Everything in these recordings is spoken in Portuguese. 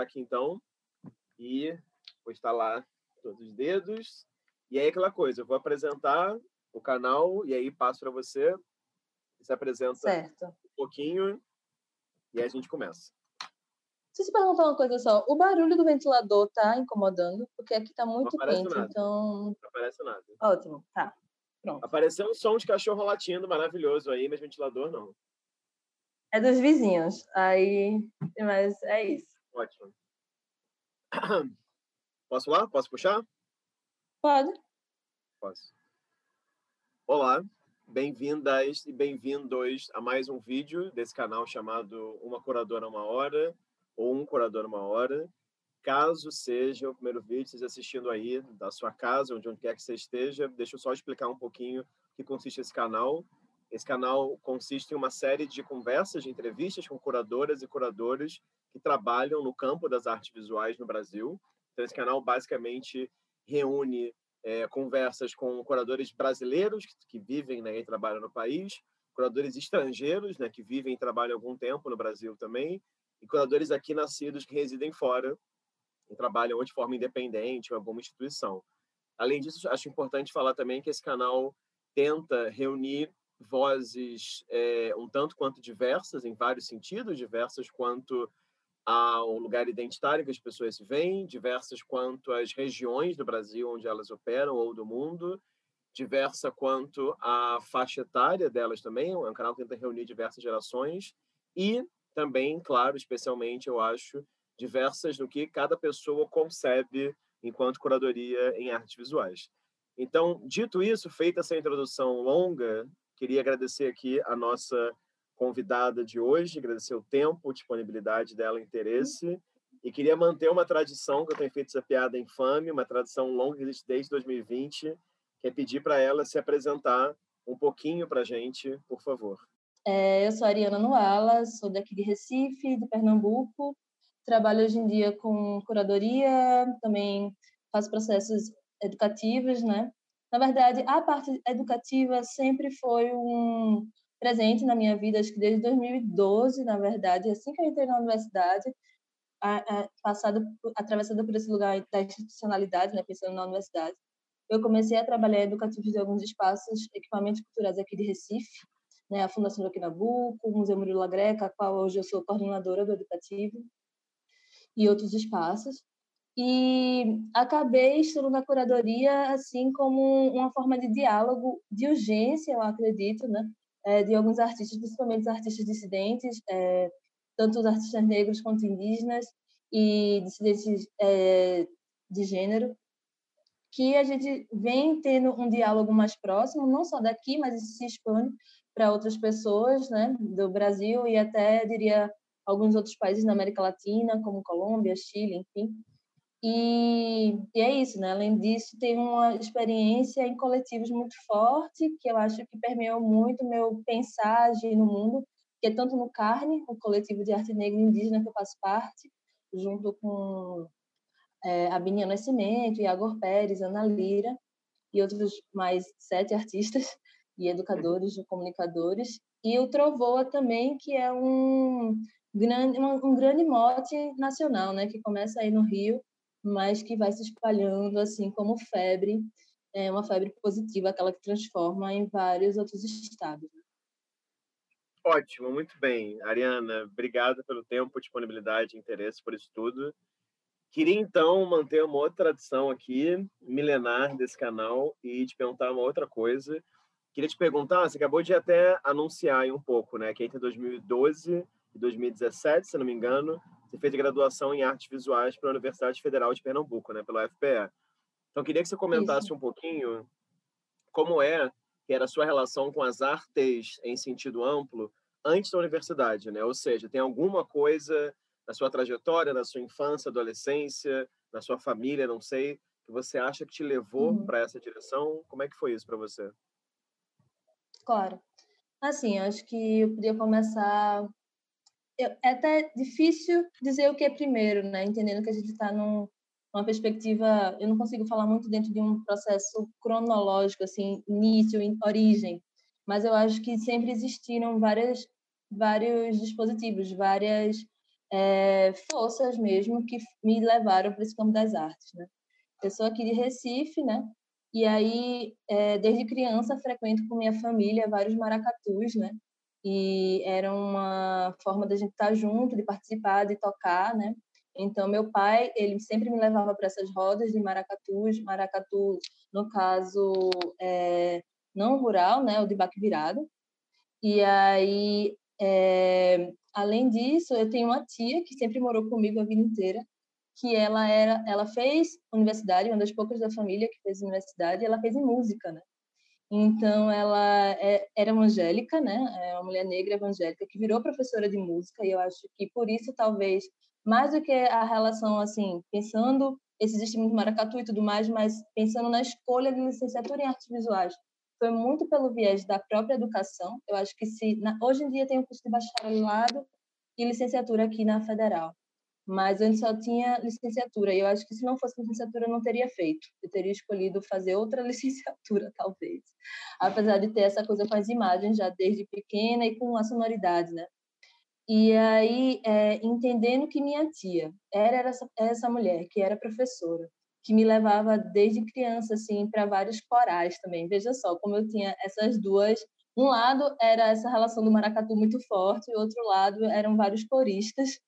aqui então. E vou instalar todos os dedos. E aí aquela coisa, eu vou apresentar o canal e aí passo para você. Se apresenta certo. um pouquinho e aí a gente começa. Deixa eu te perguntar uma coisa só. O barulho do ventilador tá incomodando? Porque aqui tá muito quente, nada. então. Não aparece nada. Ótimo, tá. Pronto. Apareceu um som de cachorro latindo maravilhoso aí, mas ventilador não. É dos vizinhos. Aí. Mas é isso. Ótimo. Posso lá? Posso puxar? Pode. Posso. Olá, bem-vindas e bem-vindos a mais um vídeo desse canal chamado Uma Curadora Uma Hora ou Um Curador Uma Hora. Caso seja o primeiro vídeo, esteja assistindo aí da sua casa, onde, onde quer que você esteja, deixa eu só explicar um pouquinho o que consiste esse canal. Esse canal consiste em uma série de conversas, de entrevistas com curadoras e curadores que trabalham no campo das artes visuais no Brasil. Então, esse canal basicamente reúne é, conversas com curadores brasileiros que, que vivem né, e trabalham no país, curadores estrangeiros né, que vivem e trabalham algum tempo no Brasil também, e curadores aqui nascidos que residem fora e trabalham ou de forma independente ou em alguma instituição. Além disso, acho importante falar também que esse canal tenta reunir vozes é, um tanto quanto diversas, em vários sentidos, diversas quanto ao lugar identitário que as pessoas vêm, diversas quanto às regiões do Brasil onde elas operam ou do mundo, diversa quanto à faixa etária delas também, é um canal que tenta reunir diversas gerações e também, claro, especialmente, eu acho, diversas no que cada pessoa concebe enquanto curadoria em artes visuais. Então, dito isso, feita essa introdução longa, queria agradecer aqui a nossa convidada de hoje, agradecer o tempo, disponibilidade dela, interesse, e queria manter uma tradição que eu tenho feito essa piada infame, uma tradição longa que existe desde 2020, que é pedir para ela se apresentar um pouquinho para a gente, por favor. É, eu sou Ariana Noala, sou daqui de Recife, de Pernambuco. Trabalho hoje em dia com curadoria, também faço processos educativos, né? Na verdade, a parte educativa sempre foi um presente na minha vida, acho que desde 2012, na verdade, assim que eu entrei na universidade, a, a, passado, atravessando por esse lugar da institucionalidade, né, pensando na universidade, eu comecei a trabalhar educativos de alguns espaços, equipamentos culturais aqui de Recife, né, a Fundação do Nabuco, o Museu Murilo Greca, a qual hoje eu sou coordenadora do educativo, e outros espaços. E acabei estando na curadoria assim como uma forma de diálogo de urgência, eu acredito, né, é, de alguns artistas, principalmente os artistas dissidentes, é, tanto os artistas negros quanto indígenas e dissidentes é, de gênero, que a gente vem tendo um diálogo mais próximo, não só daqui, mas isso se expande para outras pessoas, né, do Brasil e até diria alguns outros países da América Latina, como Colômbia, Chile, enfim. E, e, é isso, né? Além disso, tem uma experiência em coletivos muito forte, que eu acho que permeou muito meu pensar, no mundo, que é tanto no Carne, o coletivo de arte negra e indígena que eu faço parte, junto com é, a Bininha Nascimento, Iagor Pérez, Ana Lira e outros mais sete artistas e educadores e comunicadores. E o Trovoa também, que é um grande, um grande mote nacional, né? Que começa aí no Rio mas que vai se espalhando assim como febre, é uma febre positiva, aquela que transforma em vários outros estados. Né? Ótimo, muito bem. Ariana, obrigada pelo tempo, disponibilidade, interesse por isso tudo. Queria então manter uma outra tradição aqui, milenar desse canal, e te perguntar uma outra coisa. Queria te perguntar, você acabou de até anunciar um pouco, né, que entre 2012 e 2017, se não me engano, você fez a graduação em artes visuais pela Universidade Federal de Pernambuco, né, pela UFPE. Então, queria que você comentasse Isso. um pouquinho como é que era a sua relação com as artes em sentido amplo antes da universidade, né? Ou seja, tem alguma coisa na sua trajetória, na sua infância, adolescência, na sua família, não sei, que você acha que te levou uhum. para essa direção? Como é que foi isso para você? Claro. Assim, acho que eu podia começar é até difícil dizer o que é primeiro, né? Entendendo que a gente está num, numa perspectiva, eu não consigo falar muito dentro de um processo cronológico, assim, início, origem, mas eu acho que sempre existiram várias, vários dispositivos, várias é, forças mesmo que me levaram para esse campo das artes, né? Eu sou aqui de Recife, né? E aí, é, desde criança, frequento com minha família vários maracatus, né? E era uma forma da gente estar junto, de participar, de tocar, né? Então, meu pai, ele sempre me levava para essas rodas de maracatus, maracatu, no caso, é, não rural, né? O de baque virado. E aí, é, além disso, eu tenho uma tia que sempre morou comigo a vida inteira, que ela era, ela fez universidade, uma das poucas da família que fez universidade, ela fez em música, né? Então ela é, era evangélica, né? É uma mulher negra evangélica que virou professora de música e eu acho que por isso talvez mais do que a relação assim, pensando esses estímulos maracatu e tudo mais, mas pensando na escolha de licenciatura em artes visuais, foi muito pelo viés da própria educação. Eu acho que se na, hoje em dia tem o curso de bacharelado e licenciatura aqui na Federal mas antes só tinha licenciatura. E eu acho que se não fosse licenciatura, eu não teria feito. Eu teria escolhido fazer outra licenciatura, talvez. Apesar de ter essa coisa com as imagens já desde pequena e com a sonoridade, né? E aí, é, entendendo que minha tia era essa, essa mulher, que era professora, que me levava desde criança, assim, para vários corais também. Veja só, como eu tinha essas duas um lado era essa relação do maracatu muito forte, e o outro lado eram vários coristas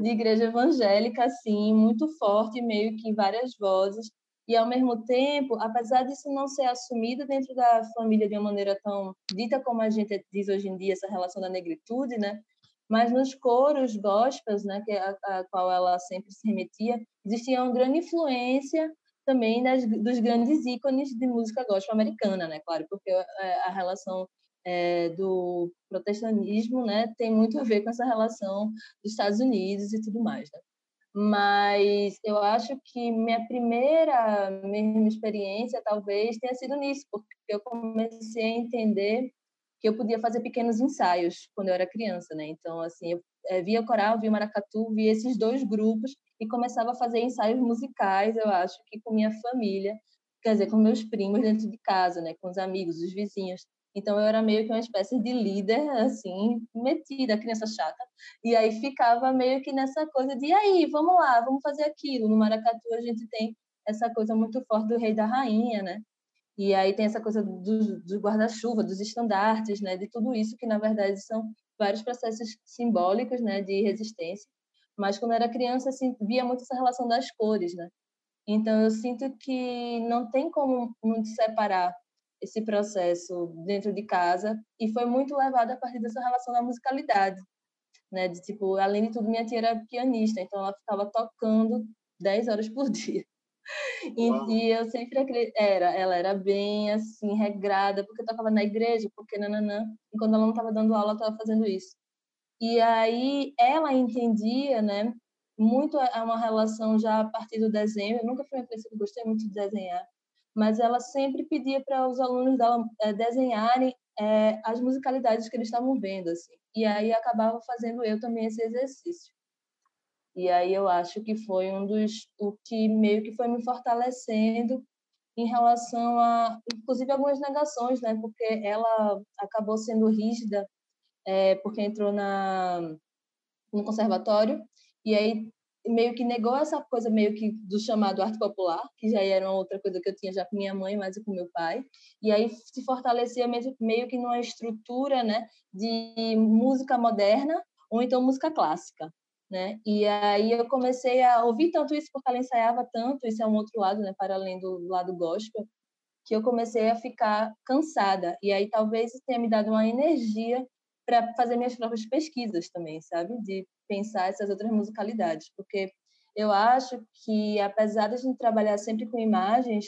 de igreja evangélica, assim, muito forte, meio que várias vozes. E, ao mesmo tempo, apesar disso não ser assumido dentro da família de uma maneira tão dita como a gente diz hoje em dia, essa relação da negritude, né? Mas nos coros gospels, né, que é a, a qual ela sempre se remetia, existia uma grande influência também das, dos grandes ícones de música gospel americana, né? Claro, porque é, a relação é, do protestantismo, né, tem muito a ver com essa relação dos Estados Unidos e tudo mais, né? Mas eu acho que minha primeira mesma experiência talvez tenha sido nisso, porque eu comecei a entender que eu podia fazer pequenos ensaios quando eu era criança, né? Então, assim, eu é, via coral, via maracatu, via esses dois grupos e começava a fazer ensaios musicais, eu acho que com minha família, quer dizer, com meus primos dentro de casa, né? Com os amigos, os vizinhos. Então eu era meio que uma espécie de líder, assim, metida, criança chata. E aí ficava meio que nessa coisa de, e aí, vamos lá, vamos fazer aquilo. No Maracatu a gente tem essa coisa muito forte do rei da rainha, né? E aí tem essa coisa do, do guarda-chuva, dos estandartes, né? De tudo isso que, na verdade, são vários processos simbólicos, né? De resistência. Mas quando era criança, assim, via muito essa relação das cores, né? Então eu sinto que não tem como muito separar esse processo dentro de casa e foi muito levado a partir dessa relação da musicalidade, né? De tipo, além de tudo, minha tia era pianista, então ela ficava tocando 10 horas por dia. E, e, eu sempre era, ela era bem assim regrada, porque eu tocava na igreja, porque nananã, e quando ela não estava dando aula, ela estava fazendo isso. E aí ela entendia, né, muito é uma relação já a partir do desenho. Eu nunca fui uma criança que gostei muito de desenhar, mas ela sempre pedia para os alunos dela é, desenharem é, as musicalidades que eles estavam vendo, assim. E aí acabava fazendo eu também esse exercício. E aí eu acho que foi um dos o que meio que foi me fortalecendo em relação a, inclusive algumas negações, né? Porque ela acabou sendo rígida é, porque entrou na no conservatório e aí meio que negou essa coisa meio que do chamado arte popular, que já era uma outra coisa que eu tinha já com minha mãe, mas com meu pai. E aí se fortalecia meio, que numa estrutura, né, de música moderna ou então música clássica, né? E aí eu comecei a ouvir tanto isso porque ela ensaiava tanto, isso é um outro lado, né, para além do lado gospel, que eu comecei a ficar cansada. E aí talvez tenha me dado uma energia para fazer minhas próprias pesquisas também, sabe? De pensar essas outras musicalidades, porque eu acho que apesar de a gente trabalhar sempre com imagens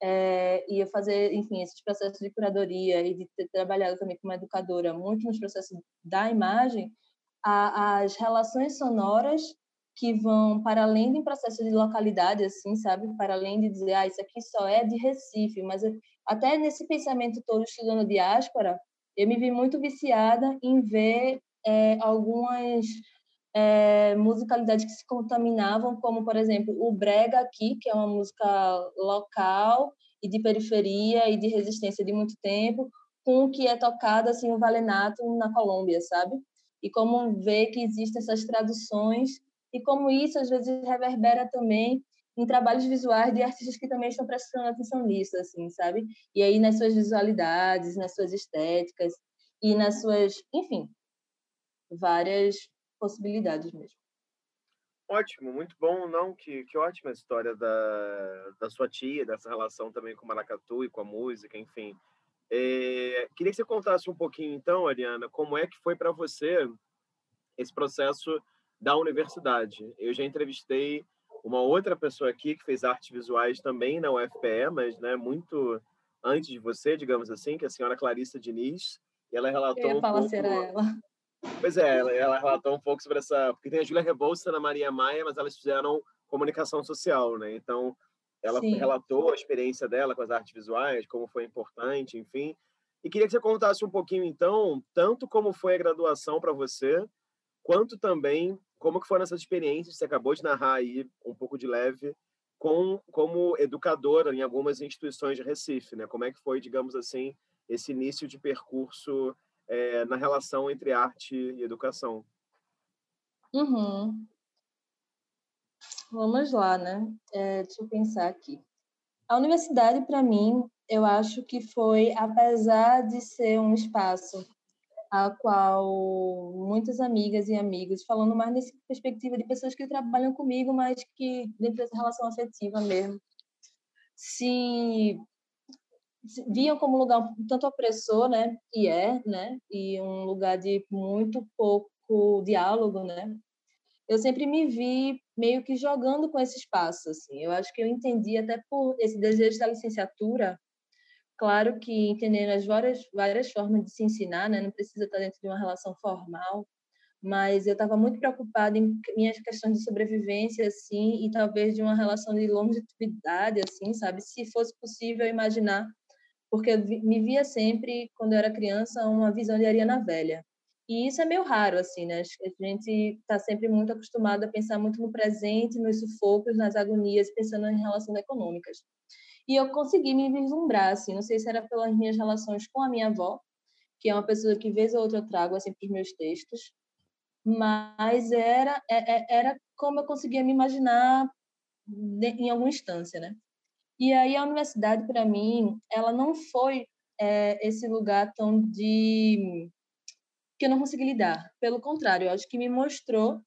é, e eu fazer, enfim, esses processos de curadoria e de ter trabalhado também como educadora muito nos processos da imagem, a, as relações sonoras que vão para além um processo de localidade, assim, sabe? Para além de dizer, ah, isso aqui só é de Recife, mas eu, até nesse pensamento todo estudando diáspora, eu me vi muito viciada em ver é, algumas é, musicalidades que se contaminavam, como, por exemplo, o brega aqui, que é uma música local e de periferia e de resistência de muito tempo, com o que é tocado, assim, o valenato na Colômbia, sabe? E como ver que existem essas traduções e como isso às vezes reverbera também em trabalhos visuais de artistas que também estão prestando atenção nisso, assim, sabe? E aí nas suas visualidades, nas suas estéticas e nas suas, enfim, várias possibilidades mesmo. Ótimo, muito bom, não? Que, que ótima história da, da sua tia, dessa relação também com o maracatu e com a música, enfim. É, queria que você contasse um pouquinho, então, Ariana, como é que foi para você esse processo da universidade. Eu já entrevistei uma outra pessoa aqui que fez artes visuais também na UFPE, mas né, muito antes de você, digamos assim, que é a senhora Clarissa Diniz. E ela relatou Eu ia falar um pouco... ela. Pois é, ela, ela relatou um pouco sobre essa... Porque tem a Júlia Rebouça na Maria Maia, mas elas fizeram comunicação social, né? Então, ela Sim. relatou a experiência dela com as artes visuais, como foi importante, enfim. E queria que você contasse um pouquinho, então, tanto como foi a graduação para você, quanto também como que foram essas experiências? Você acabou de narrar aí um pouco de leve com como educadora em algumas instituições de Recife, né? Como é que foi, digamos assim, esse início de percurso é, na relação entre arte e educação? Uhum. Vamos lá, né? É, deixa eu pensar aqui. A universidade, para mim, eu acho que foi, apesar de ser um espaço a qual muitas amigas e amigos, falando mais nessa perspectiva de pessoas que trabalham comigo, mas que dentro dessa relação afetiva mesmo, se, viam como lugar um tanto opressor, né, e é, né, e um lugar de muito pouco diálogo, né, eu sempre me vi meio que jogando com esse espaço, assim. Eu acho que eu entendi até por esse desejo da licenciatura Claro que entendendo as várias, várias formas de se ensinar, né? não precisa estar dentro de uma relação formal, mas eu estava muito preocupada em minhas questões de sobrevivência, assim, e talvez de uma relação de longevidade, assim, sabe? Se fosse possível imaginar, porque eu me via sempre, quando eu era criança, uma visão de Ariana Velha. E isso é meio raro, assim, né? A gente está sempre muito acostumado a pensar muito no presente, nos sufocos, nas agonias, pensando em relações econômicas. E eu consegui me vislumbrar, assim, não sei se era pelas minhas relações com a minha avó, que é uma pessoa que vez ou outra eu trago assim para os meus textos, mas era é, é, era como eu conseguia me imaginar em alguma instância, né? E aí a universidade para mim, ela não foi é, esse lugar tão de que eu não consegui lidar. Pelo contrário, eu acho que me mostrou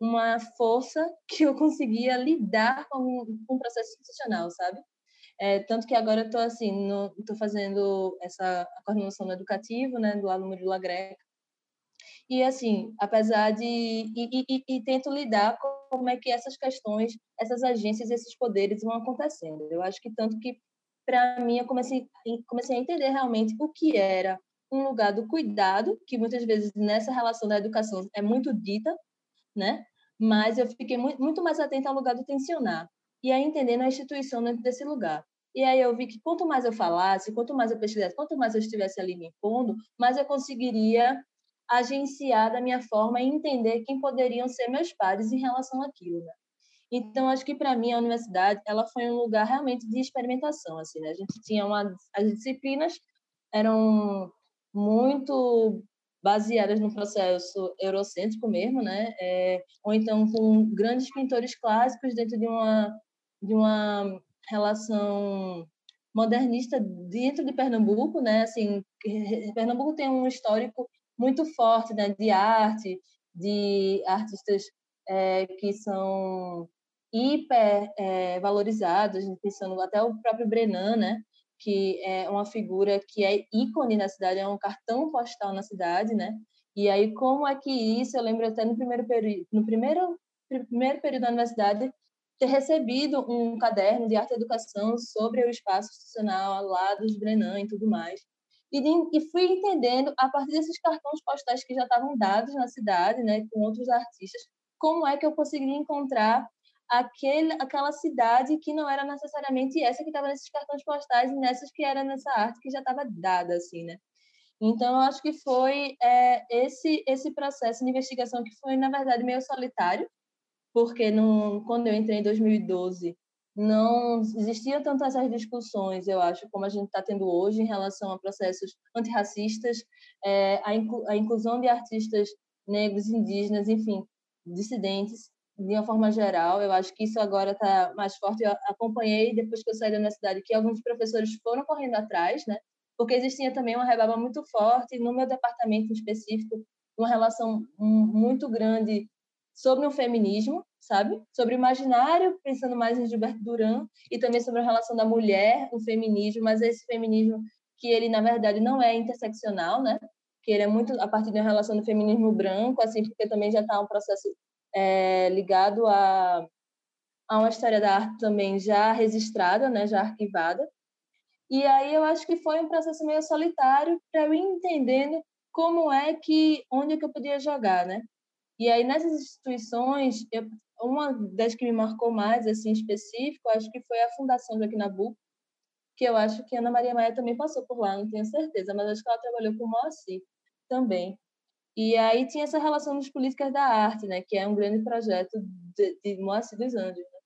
uma força que eu conseguia lidar com, com o processo institucional, sabe? É, tanto que agora eu estou assim, estou fazendo essa coordenação no educativo, né, do aluno de Lagreca. E assim, apesar de e, e, e, tento lidar com como é que essas questões, essas agências, esses poderes vão acontecendo. Eu acho que tanto que para mim eu comecei comecei a entender realmente o que era um lugar do cuidado, que muitas vezes nessa relação da educação é muito dita, né? Mas eu fiquei muito, mais atenta ao lugar do tensionar e a entender a instituição dentro desse lugar. E aí eu vi que quanto mais eu falasse, quanto mais eu pesquisasse, quanto mais eu estivesse ali me impondo, mais eu conseguiria agenciar da minha forma e entender quem poderiam ser meus pares em relação àquilo, né? Então acho que para mim a universidade ela foi um lugar realmente de experimentação, assim, né? A gente tinha uma as disciplinas eram muito baseadas no processo eurocêntrico mesmo, né? É, ou então com grandes pintores clássicos dentro de uma de uma relação modernista dentro de Pernambuco, né? Assim, Pernambuco tem um histórico muito forte, né? De arte, de artistas é, que são hiper é, valorizados, pensando até o próprio Brenan, né? Que é uma figura que é ícone na cidade, é um cartão postal na cidade, né? E aí como é que isso? Eu lembro até no primeiro período, no primeiro primeiro período da universidade ter recebido um caderno de arte e educação sobre o espaço institucional lá dos Brenan e tudo mais. E, fui entendendo, a partir desses cartões postais que já estavam dados na cidade, né, com outros artistas, como é que eu conseguiria encontrar aquele, aquela cidade que não era necessariamente essa que estava nesses cartões postais e nessas que era nessa arte que já estava dada, assim, né? Então, eu acho que foi é, esse esse processo de investigação que foi, na verdade, meio solitário, porque não, quando eu entrei em 2012 não existiam tantas essas discussões, eu acho, como a gente está tendo hoje em relação a processos antirracistas, é, a, inclu a inclusão de artistas negros, indígenas, enfim, dissidentes, de uma forma geral. Eu acho que isso agora está mais forte. Eu acompanhei, depois que eu saí da universidade, que alguns professores foram correndo atrás, né? porque existia também uma rebaba muito forte no meu departamento em específico, uma relação muito grande sobre o feminismo, sabe? Sobre o imaginário, pensando mais em Gilberto Duran, e também sobre a relação da mulher, o feminismo, mas esse feminismo que ele, na verdade, não é interseccional, né? Que ele é muito a partir da relação do feminismo branco, assim, porque também já está um processo é, ligado a, a uma história da arte também já registrada, né? Já arquivada. E aí eu acho que foi um processo meio solitário para eu ir entendendo como é que, onde é que eu podia jogar, né? E aí, nessas instituições, eu, uma das que me marcou mais, assim, específico, acho que foi a Fundação Joaquim Nabuco, que eu acho que Ana Maria Maia também passou por lá, não tenho certeza, mas acho que ela trabalhou com Moacir também. E aí tinha essa relação dos políticas da arte, né, que é um grande projeto de, de Moacir dos Anjos. Né?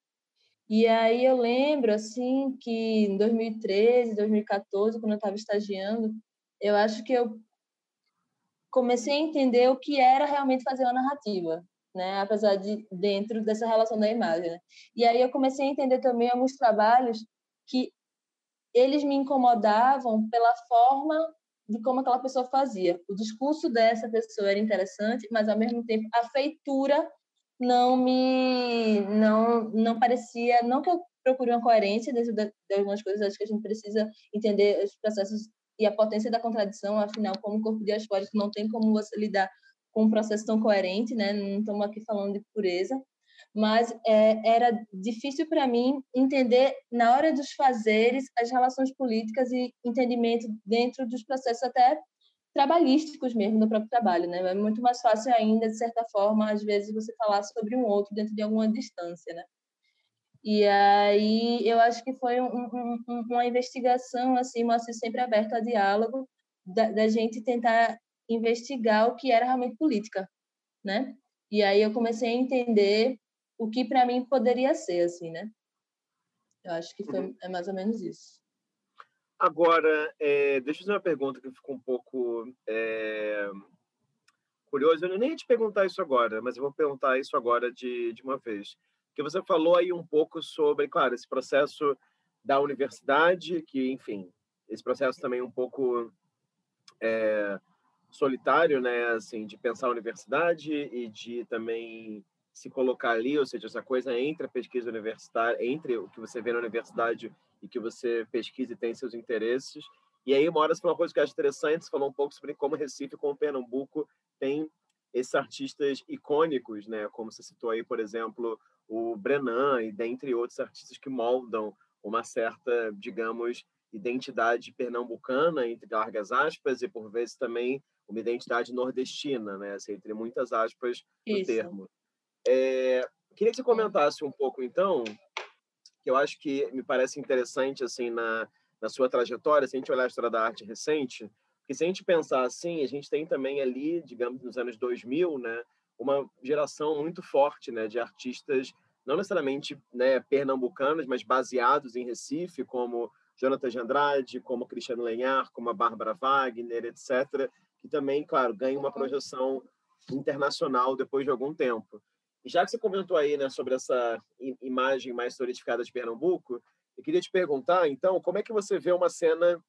E aí eu lembro, assim, que em 2013, 2014, quando eu estava estagiando, eu acho que eu comecei a entender o que era realmente fazer uma narrativa, né? Apesar de dentro dessa relação da imagem. Né? E aí eu comecei a entender também alguns trabalhos que eles me incomodavam pela forma de como aquela pessoa fazia. O discurso dessa pessoa era interessante, mas ao mesmo tempo a feitura não me não não parecia, não que eu procure uma coerência dentro de, algumas coisas, acho que a gente precisa entender os processos e a potência da contradição, afinal, como corpo diaspórico, não tem como você lidar com um processo tão coerente, né? Não estamos aqui falando de pureza, mas é, era difícil para mim entender, na hora dos fazeres, as relações políticas e entendimento dentro dos processos até trabalhísticos mesmo do próprio trabalho, né? É muito mais fácil ainda, de certa forma, às vezes você falar sobre um outro dentro de alguma distância, né? E aí eu acho que foi um, um, uma investigação, assim, mas sempre aberta a diálogo, da, da, gente tentar investigar o que era realmente política, né? E aí eu comecei a entender o que para mim poderia ser, assim, né? Eu acho que foi uhum. é mais ou menos isso. Agora, é, deixa eu fazer uma pergunta que ficou um pouco é, curiosa. Eu nem ia te perguntar isso agora, mas eu vou perguntar isso agora de, de uma vez que você falou aí um pouco sobre, claro, esse processo da universidade, que, enfim, esse processo também um pouco é, solitário, né, assim, de pensar a universidade e de também se colocar ali, ou seja, essa coisa entre a pesquisa universitária, entre o que você vê na universidade e que você pesquisa e tem seus interesses. E aí, uma hora você falou uma coisa que eu acho interessante, você falou um pouco sobre como Recife, como Pernambuco, tem esses artistas icônicos, né? Como você citou aí, por exemplo, o Brenan e dentre outros artistas que moldam uma certa, digamos, identidade pernambucana, entre largas aspas, e por vezes também uma identidade nordestina, né? Assim, entre muitas aspas no Isso. termo. É, queria que você comentasse um pouco, então, que eu acho que me parece interessante, assim, na, na sua trajetória, se a gente olhar a história da arte recente, porque se a gente pensar assim, a gente tem também ali, digamos, nos anos 2000, né, uma geração muito forte né, de artistas, não necessariamente né, pernambucanos, mas baseados em Recife, como Jonathan de Andrade, como Cristiano Lenhar, como a Bárbara Wagner, etc., que também, claro, ganham uma projeção internacional depois de algum tempo. E já que você comentou aí né, sobre essa imagem mais solidificada de Pernambuco, eu queria te perguntar, então, como é que você vê uma cena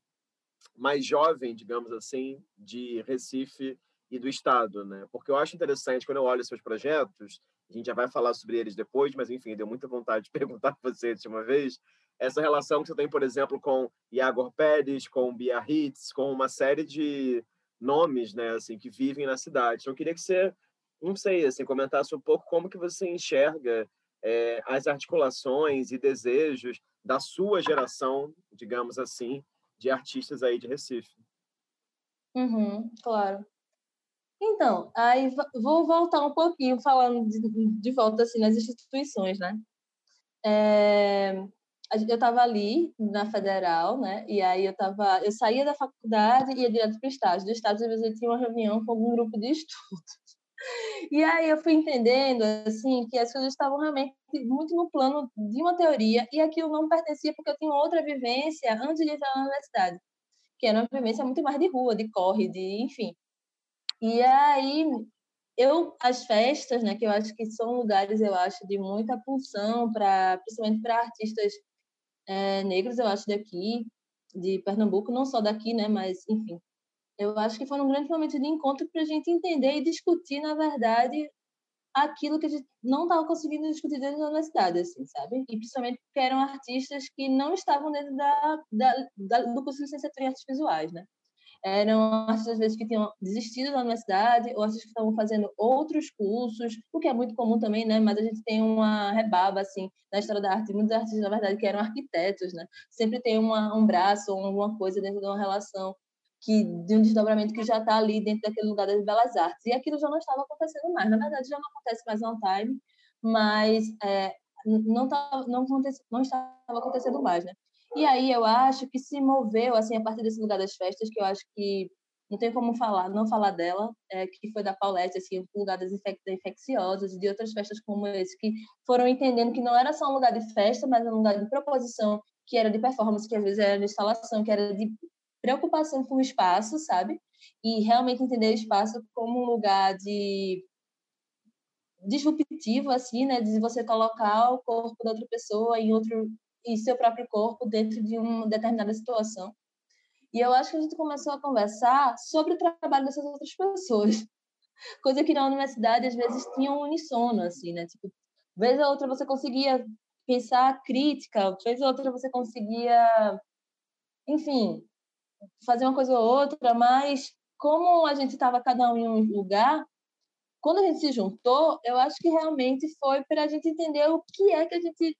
mais jovem, digamos assim, de Recife e do Estado, né? Porque eu acho interessante quando eu olho seus projetos, a gente já vai falar sobre eles depois, mas enfim, deu muita vontade de perguntar para você de uma vez, essa relação que você tem, por exemplo, com Iago Pérez, com Biarritz, com uma série de nomes, né, assim, que vivem na cidade. Então, eu queria que você, não sei, assim, comentasse um pouco como que você enxerga é, as articulações e desejos da sua geração, digamos assim, de artistas aí de Recife. Uhum, claro. Então, aí vou voltar um pouquinho falando de, de volta assim nas instituições, né? É, eu estava ali na federal, né? E aí eu tava, eu saía da faculdade e ia direto para o estágio. Do estágio às vezes eu tinha uma reunião com algum grupo de estudo. E aí eu fui entendendo assim que as coisas estavam realmente muito no plano de uma teoria e aquilo não pertencia porque eu tinha outra vivência antes de entrar na universidade, que era uma vivência muito mais de rua, de corre, de enfim. E aí eu as festas, né, que eu acho que são lugares, eu acho, de muita pulsão para, principalmente para artistas é, negros, eu acho daqui, de Pernambuco, não só daqui, né, mas enfim, eu acho que foi um grande momento de encontro para a gente entender e discutir, na verdade, aquilo que a gente não estava conseguindo discutir dentro da universidade, assim, sabe? E principalmente porque eram artistas que não estavam dentro da, da, da do curso de licenciatura em artes visuais, né? Eram artistas, às vezes, que tinham desistido da universidade, ou artistas que estavam fazendo outros cursos, o que é muito comum também, né? Mas a gente tem uma rebaba, assim, na história da arte. Muitos artistas, na verdade, que eram arquitetos, né? Sempre tem uma, um braço ou alguma coisa dentro de uma relação que de um desdobramento que já está ali dentro daquele lugar das belas artes. E aquilo já não estava acontecendo mais. Na verdade, já não acontece mais on time, mas é, não, tá, não, não estava acontecendo mais, né? E aí eu acho que se moveu assim a partir desse lugar das festas, que eu acho que não tem como falar, não falar dela, é, que foi da Paulette, assim, o lugar das infecciosas e de outras festas como esse, que foram entendendo que não era só um lugar de festa, mas um lugar de proposição, que era de performance, que às vezes era de instalação, que era de preocupação com o espaço, sabe? E realmente entender o espaço como um lugar de disruptivo, assim, né? De você colocar o corpo da outra pessoa em outro e seu próprio corpo dentro de uma determinada situação. E eu acho que a gente começou a conversar sobre o trabalho dessas outras pessoas. Coisa que na universidade, às vezes, tinha um unissono, assim, né? Tipo, vez ou outra você conseguia pensar crítica, vez ou outra você conseguia, enfim, fazer uma coisa ou outra, mas como a gente estava cada um em um lugar, quando a gente se juntou, eu acho que realmente foi para a gente entender o que é que a gente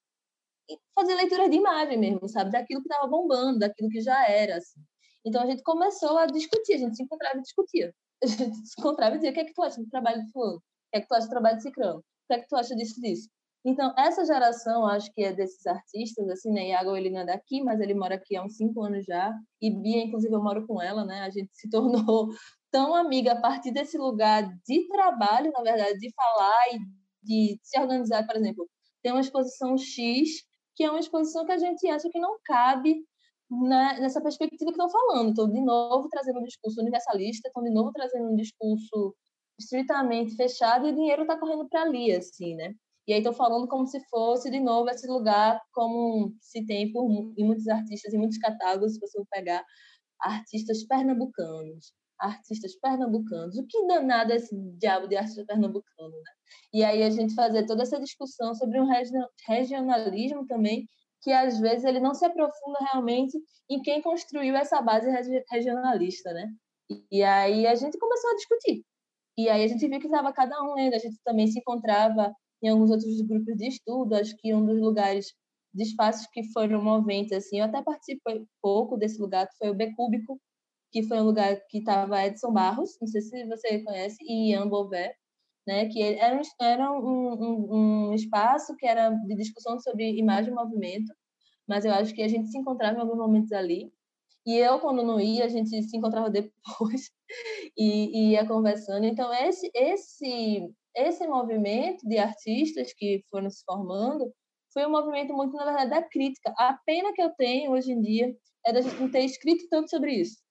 fazer leitura de imagem mesmo, sabe? Daquilo que estava bombando, daquilo que já era, assim. Então a gente começou a discutir, a gente se encontrava e discutia. A gente se encontrava e dizia: o que é que tu acha do trabalho de Fulano? O que é que tu acha do trabalho de Cicrano? O que é que tu acha disso, disso? Então, essa geração, acho que é desses artistas, assim, né? Iago, ele não é daqui, mas ele mora aqui há uns cinco anos já. E Bia, inclusive, eu moro com ela, né? A gente se tornou tão amiga a partir desse lugar de trabalho, na verdade, de falar e de se organizar. Por exemplo, tem uma exposição X que é uma exposição que a gente acha que não cabe na, nessa perspectiva que estão falando. Estão, de novo, trazendo um discurso universalista, estão, de novo, trazendo um discurso estritamente fechado e o dinheiro está correndo para ali, assim, né? E aí estão falando como se fosse, de novo, esse lugar como se tem por, em muitos artistas, em muitos catálogos, se você pegar artistas pernambucanos, artistas pernambucanos. O que danado é esse diabo de artista pernambucano, né? E aí a gente fazer toda essa discussão sobre um regionalismo também, que às vezes ele não se aprofunda realmente em quem construiu essa base regionalista, né? E aí a gente começou a discutir. E aí a gente viu que estava cada um lendo, a gente também se encontrava em alguns outros grupos de estudo, acho que um dos lugares de espaços que foram moventes, assim, eu até participei pouco desse lugar, que foi o Becúbico, que foi um lugar que estava Edson Barros, não sei se você conhece, e Ian Bové, né, que era, um, era um, um, um, espaço que era de discussão sobre imagem e movimento, mas eu acho que a gente se encontrava em alguns momentos ali, e eu, quando não ia, a gente se encontrava depois e, e ia conversando. Então, esse, esse, esse movimento de artistas que foram se formando foi um movimento muito, na verdade, da crítica. A pena que eu tenho hoje em dia é da gente não ter escrito tanto sobre isso.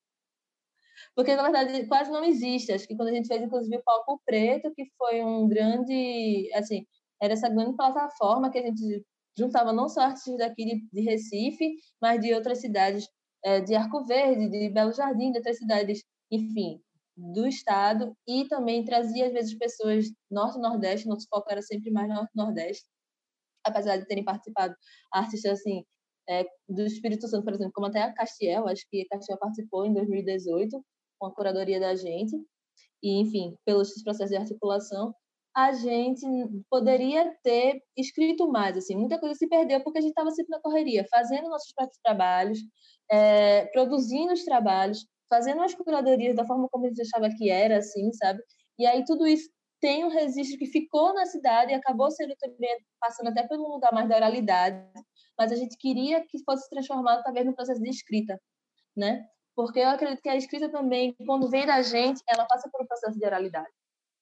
Porque, na verdade, quase não existe. Acho que quando a gente fez, inclusive, o Palco Preto, que foi um grande... Assim, era essa grande plataforma que a gente juntava não só artistas daqui de, de Recife, mas de outras cidades, é, de Arco Verde, de Belo Jardim, de outras cidades, enfim, do estado, e também trazia, às vezes, pessoas norte nordeste, nosso foco era sempre mais norte nordeste, apesar de terem participado artistas, assim, é, do Espírito Santo, por exemplo, como até a Castiel, acho que a Castiel participou em 2018 com a curadoria da gente, e enfim, pelos processos de articulação, a gente poderia ter escrito mais, assim, muita coisa se perdeu porque a gente estava sempre na correria, fazendo nossos próprios trabalhos, é, produzindo os trabalhos, fazendo as curadorias da forma como a gente achava que era, assim, sabe? E aí tudo isso tem um registro que ficou na cidade e acabou sendo também passando até pelo lugar mais da oralidade, mas a gente queria que fosse transformado talvez no processo de escrita, né? Porque eu acredito que a escrita também, quando vem da gente, ela passa por um processo de oralidade.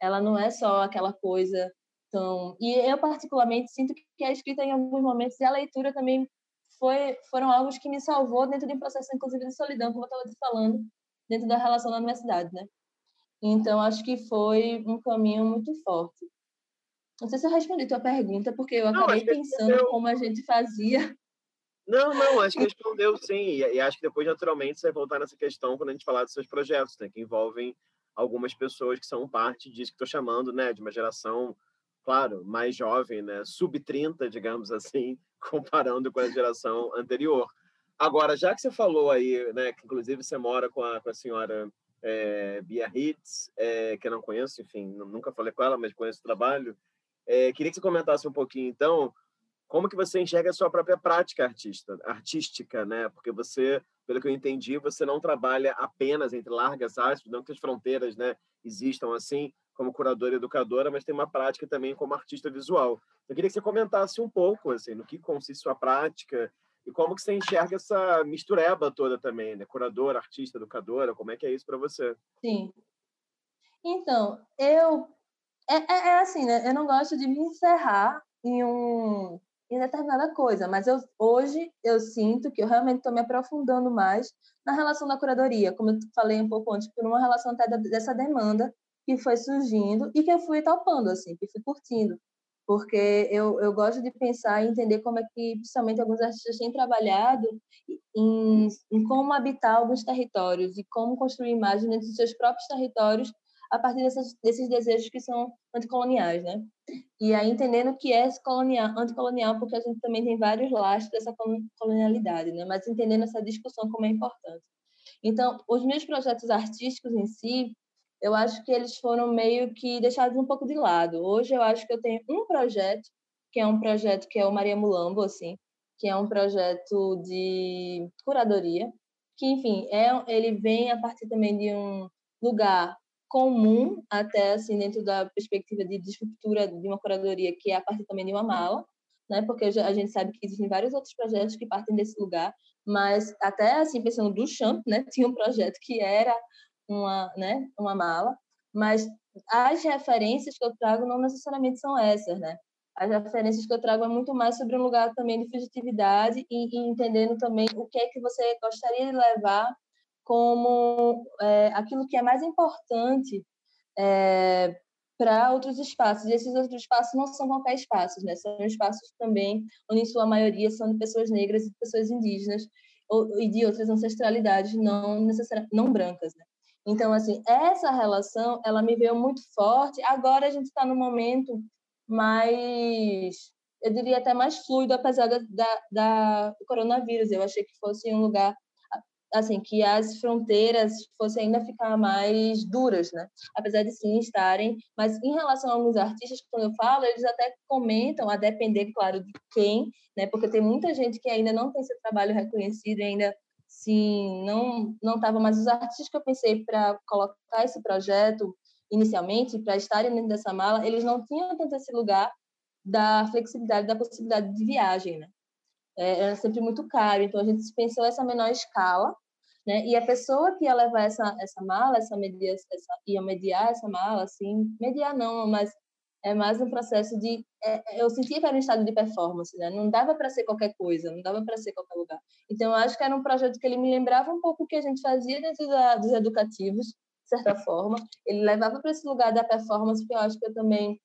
Ela não é só aquela coisa tão... E eu, particularmente, sinto que a escrita, em alguns momentos, e a leitura também foi, foram algo que me salvou dentro de um processo, inclusive, de solidão, como eu estava te falando, dentro da relação na universidade, né? Então, acho que foi um caminho muito forte. Não sei se eu respondi a tua pergunta, porque eu acabei não, pensando como a gente fazia. Não, não, acho que respondeu sim. E, e, acho que depois, naturalmente, você vai voltar nessa questão quando a gente falar dos seus projetos, né? Que envolvem algumas pessoas que são parte disso que estou chamando, né? De uma geração, claro, mais jovem, né? Sub-30, digamos assim, comparando com a geração anterior. Agora, já que você falou aí, né? Que inclusive você mora com a, com a senhora é, Bia Hitz, é, que eu não conheço, enfim, nunca falei com ela, mas conheço o trabalho. É, queria que você comentasse um pouquinho, então, como que você enxerga a sua própria prática artista, artística, né? Porque você, pelo que eu entendi, você não trabalha apenas entre largas aspas, não que as fronteiras, né, existam assim, como curadora e educadora, mas tem uma prática também como artista visual. Eu queria que você comentasse um pouco, assim, no que consiste sua prática e como que você enxerga essa mistureba toda também, né? Curadora, artista, educadora, como é que é isso para você? Sim. Então, eu... É, é, é, assim, né? Eu não gosto de me encerrar em um em determinada coisa, mas eu, hoje eu sinto que eu realmente estou me aprofundando mais na relação da curadoria, como eu falei um pouco antes, por uma relação até dessa demanda que foi surgindo e que eu fui topando, assim, que fui curtindo. Porque eu, eu gosto de pensar e entender como é que, principalmente, alguns artistas têm trabalhado em, em como habitar alguns territórios e como construir imagens dentro dos seus próprios territórios a partir dessas, desses desejos que são anticoloniais, né? E aí entendendo que é colonial, anticolonial, porque a gente também tem vários lastros dessa colonialidade, né? Mas entendendo essa discussão como é importante. Então, os meus projetos artísticos em si, eu acho que eles foram meio que deixados um pouco de lado. Hoje eu acho que eu tenho um projeto, que é um projeto que é o Maria Mulambo, assim, que é um projeto de curadoria, que, enfim, é, ele vem a partir também de um lugar comum, até assim, dentro da perspectiva de estrutura de uma curadoria, que é a partir também de uma mala, né? Porque a gente sabe que existem vários outros projetos que partem desse lugar, mas até assim pensando do Champ, né? Tinha um projeto que era uma, né, uma mala, mas as referências que eu trago não necessariamente são essas, né? As referências que eu trago é muito mais sobre um lugar também de fugitividade e, e entendendo também o que é que você gostaria de levar como é, aquilo que é mais importante é, para outros espaços. E esses outros espaços não são qualquer espaços, né? São espaços também onde, em sua maioria, são de pessoas negras e pessoas indígenas ou, e de outras ancestralidades não necessariamente não brancas, né? Então, assim, essa relação, ela me veio muito forte. Agora a gente está num momento mais, eu diria até mais fluido, apesar da, da, da, do coronavírus. Eu achei que fosse um lugar, assim, que as fronteiras fossem ainda ficar mais duras, né? Apesar de sim estarem. Mas em relação a alguns artistas, quando eu falo, eles até comentam, a depender, claro, de quem, né? Porque tem muita gente que ainda não tem seu trabalho reconhecido ainda se não não estava mais os artistas que eu pensei para colocar esse projeto inicialmente para estarem dentro dessa mala eles não tinham tanto esse lugar da flexibilidade da possibilidade de viagem né é, era sempre muito caro então a gente pensou essa menor escala né? E a pessoa que ia levar essa essa mala essa media essa ia mediar essa mala assim mediar não mas é mais um processo de é, eu sentia que era um estado de performance né? Não dava para ser qualquer coisa não dava para ser qualquer lugar. Então eu acho que era um projeto que ele me lembrava um pouco o que a gente fazia dentro da, dos educativos de certa forma. Ele levava para esse lugar da performance que eu acho que eu também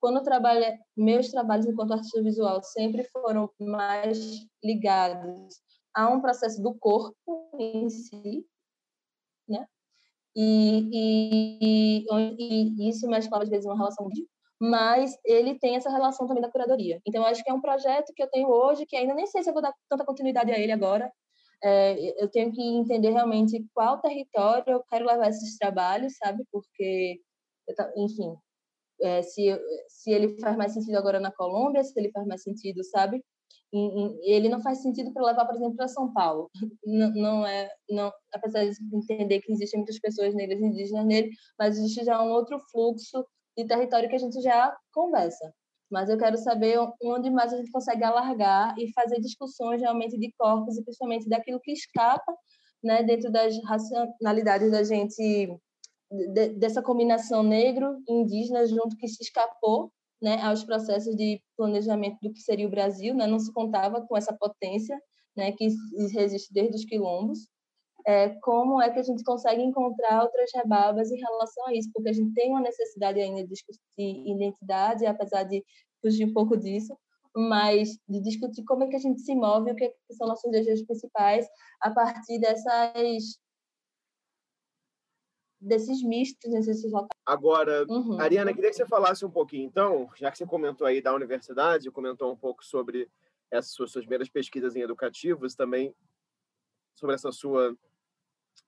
quando eu trabalho meus trabalhos enquanto artista visual sempre foram mais ligados a um processo do corpo em si né e, e, e, e isso mexe às vezes uma relação de mas ele tem essa relação também da curadoria. Então, acho que é um projeto que eu tenho hoje, que ainda nem sei se eu vou dar tanta continuidade a ele agora. É, eu tenho que entender realmente qual território eu quero levar esses trabalhos, sabe? Porque, enfim, é, se, se ele faz mais sentido agora na Colômbia, se ele faz mais sentido, sabe? Ele não faz sentido para levar, por exemplo, para São Paulo. Não, não, é, não, apesar de entender que existem muitas pessoas negras e indígenas nele, mas existe já um outro fluxo de território que a gente já conversa. Mas eu quero saber onde mais a gente consegue alargar e fazer discussões realmente de corpos e principalmente daquilo que escapa né, dentro das racionalidades da gente, de, dessa combinação negro-indígena junto que se escapou né, aos processos de planejamento do que seria o Brasil, né, não se contava com essa potência né, que existe desde os quilombos. é, como é que a gente consegue encontrar outras rebarbas em relação a isso, porque a gente tem uma necessidade ainda de discutir identidade, apesar de fugir um pouco disso, mas de discutir como é que a gente se move, o que, é que são nossos desejos principais a partir dessas desses mistos nesses locais. Agora, uhum. Ariana, queria que você falasse um pouquinho, então, já que você comentou aí da universidade, comentou um pouco sobre essas suas, suas primeiras pesquisas em educativos, também sobre essa sua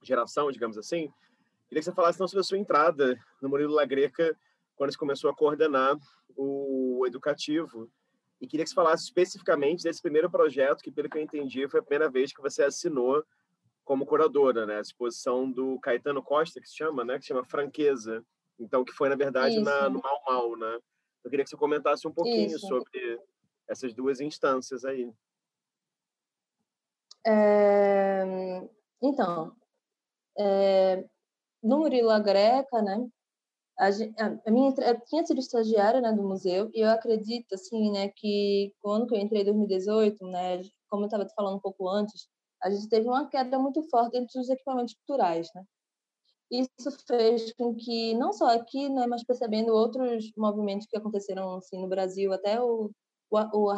geração, digamos assim. Queria que você falasse então sobre a sua entrada no Murilo La Greca, quando você começou a coordenar o educativo. E queria que você falasse especificamente desse primeiro projeto, que, pelo que eu entendi, foi a primeira vez que você assinou como curadora, né? A exposição do Caetano Costa, que se chama, né? Que se chama Franqueza. Então, que foi, na verdade, na, no Mal Mal, né? Eu queria que você comentasse um pouquinho Isso. sobre essas duas instâncias aí. É... Então, é... no Murilo Greca, né? A, a minha eu tinha sido estagiária né, do museu e eu acredito assim né que quando eu entrei em 2018 né como eu estava te falando um pouco antes a gente teve uma queda muito forte entre os equipamentos culturais, né? Isso fez com que, não só aqui, né, mas percebendo outros movimentos que aconteceram assim, no Brasil, até o, o, o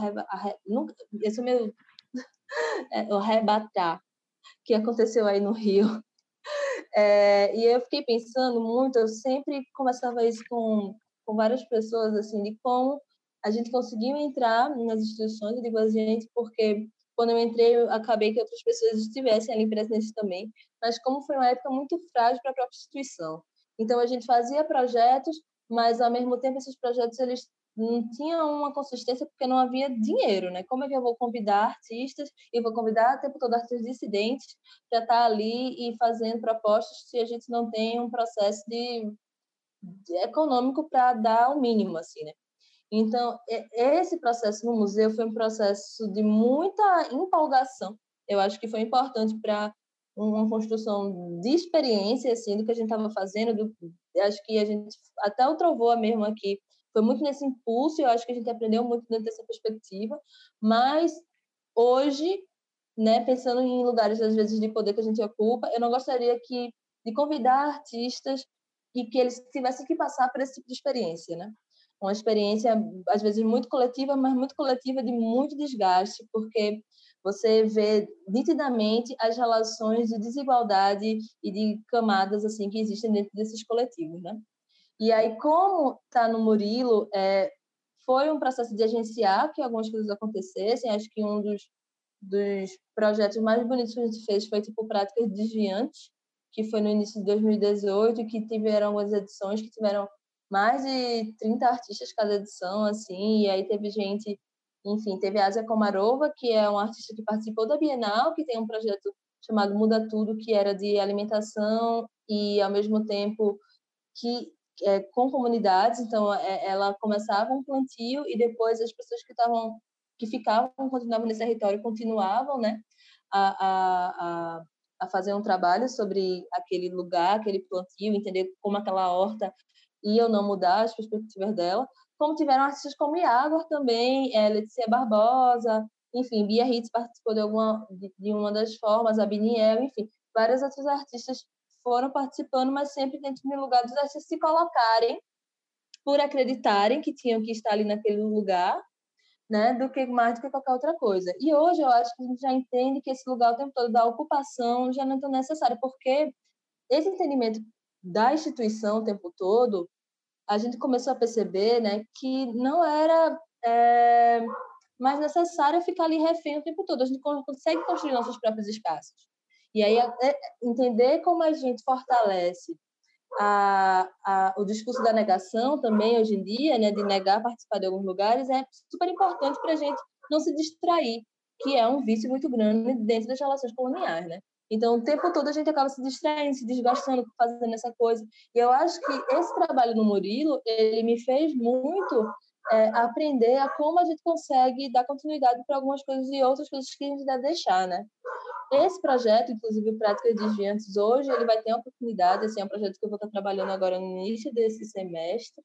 nunca, esse é meu é, o arrebatar que aconteceu aí no Rio. É, e eu fiquei pensando muito, eu sempre conversava isso com, com várias pessoas, assim, de como a gente conseguiu entrar nas instituições, eu digo a gente, porque quando eu entrei, eu acabei que outras pessoas estivessem ali presentes também, mas como foi uma época muito frágil para a própria instituição. Então, a gente fazia projetos, mas, ao mesmo tempo, esses projetos eles não tinham uma consistência porque não havia dinheiro, né? Como é que eu vou convidar artistas e vou convidar o tempo todo artistas dissidentes para estar ali e fazendo propostas se a gente não tem um processo de, de econômico para dar o mínimo, assim, né? Então, esse processo no museu foi um processo de muita empolgação. Eu acho que foi importante para uma construção de experiência assim do que a gente estava fazendo. Do, acho que a gente até o Trovoa mesmo aqui foi muito nesse impulso. Eu acho que a gente aprendeu muito dentro dessa perspectiva. Mas hoje, né, pensando em lugares às vezes de poder que a gente ocupa, eu não gostaria que de convidar artistas e que eles tivessem que passar por esse tipo de experiência, né? Uma experiência às vezes muito coletiva, mas muito coletiva de muito desgaste, porque você vê nitidamente as relações de desigualdade e de camadas assim que existem dentro desses coletivos, né? E aí como está no Murilo, é, foi um processo de agenciar que algumas coisas acontecessem. Acho que um dos, dos projetos mais bonitos que a gente fez foi tipo práticas desviantes, que foi no início de 2018, que tiveram algumas edições que tiveram mais de 30 artistas cada edição, assim, e aí teve gente, enfim, teve a Asia Komarova, que é uma artista que participou da Bienal, que tem um projeto chamado Muda Tudo, que era de alimentação e, ao mesmo tempo, que é, com comunidades, então é, ela começava um plantio e depois as pessoas que estavam que ficavam, continuavam nesse território, continuavam, né, a, a, a, a fazer um trabalho sobre aquele lugar, aquele plantio, entender como aquela horta iam não mudar as perspectivas dela, como tiveram artistas como Iagor também, é, Letícia Barbosa, enfim, Bia Hitz participou de, alguma, de, de uma das formas, a Biniel, enfim, vários outros artistas foram participando, mas sempre dentro de um lugar dos artistas se colocarem por acreditarem que tinham que estar ali naquele lugar, né, do que mais do que qualquer outra coisa. E hoje eu acho que a gente já entende que esse lugar o tempo todo da ocupação já não é tão necessário, porque esse entendimento da instituição o tempo todo, a gente começou a perceber né, que não era é, mais necessário ficar ali refém o tempo todo. A gente consegue construir nossos próprios espaços. E aí, é, entender como a gente fortalece a, a, o discurso da negação também, hoje em dia, né, de negar participar de alguns lugares, é super importante para a gente não se distrair, que é um vício muito grande dentro das relações coloniais, né? Então, o tempo todo a gente acaba se distraindo, se desgastando, fazendo essa coisa. E eu acho que esse trabalho no Murilo, ele me fez muito é, aprender a como a gente consegue dar continuidade para algumas coisas e outras coisas que a gente deve deixar, né? Esse projeto, inclusive Práticas Desviantes, hoje ele vai ter uma oportunidade, assim, é um projeto que eu vou estar trabalhando agora no início desse semestre,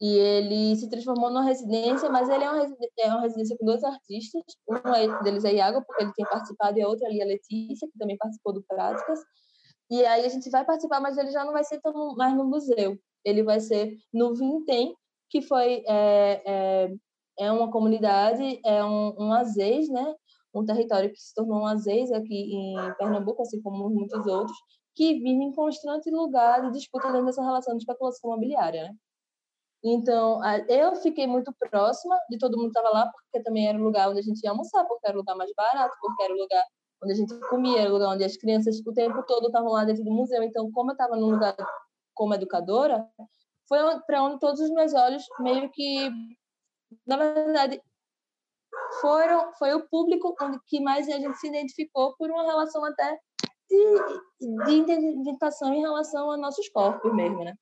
e ele se transformou numa residência, mas ele é uma, é uma residência com dois artistas, um deles é Iago, porque ele tem participado, e a outra ali é a Letícia, que também participou do Práticas, e aí a gente vai participar, mas ele já não vai ser tão mais no museu, ele vai ser no Vintém, que foi é, é, é uma comunidade, é um, um azeis, né? um território que se tornou um azeis aqui em Pernambuco, assim como muitos outros, que vive em constante lugar de disputa dentro dessa relação de especulação imobiliária, né? Então, eu fiquei muito próxima de todo mundo que estava lá, porque também era o lugar onde a gente ia almoçar, porque era o lugar mais barato, porque era o lugar onde a gente comia, era o lugar onde as crianças o tempo todo estavam lá dentro do museu. Então, como eu estava num lugar como educadora, foi para onde todos os meus olhos meio que, na verdade, foram foi o público onde que mais a gente se identificou por uma relação até de, de identificação em relação a nossos corpos mesmo, né?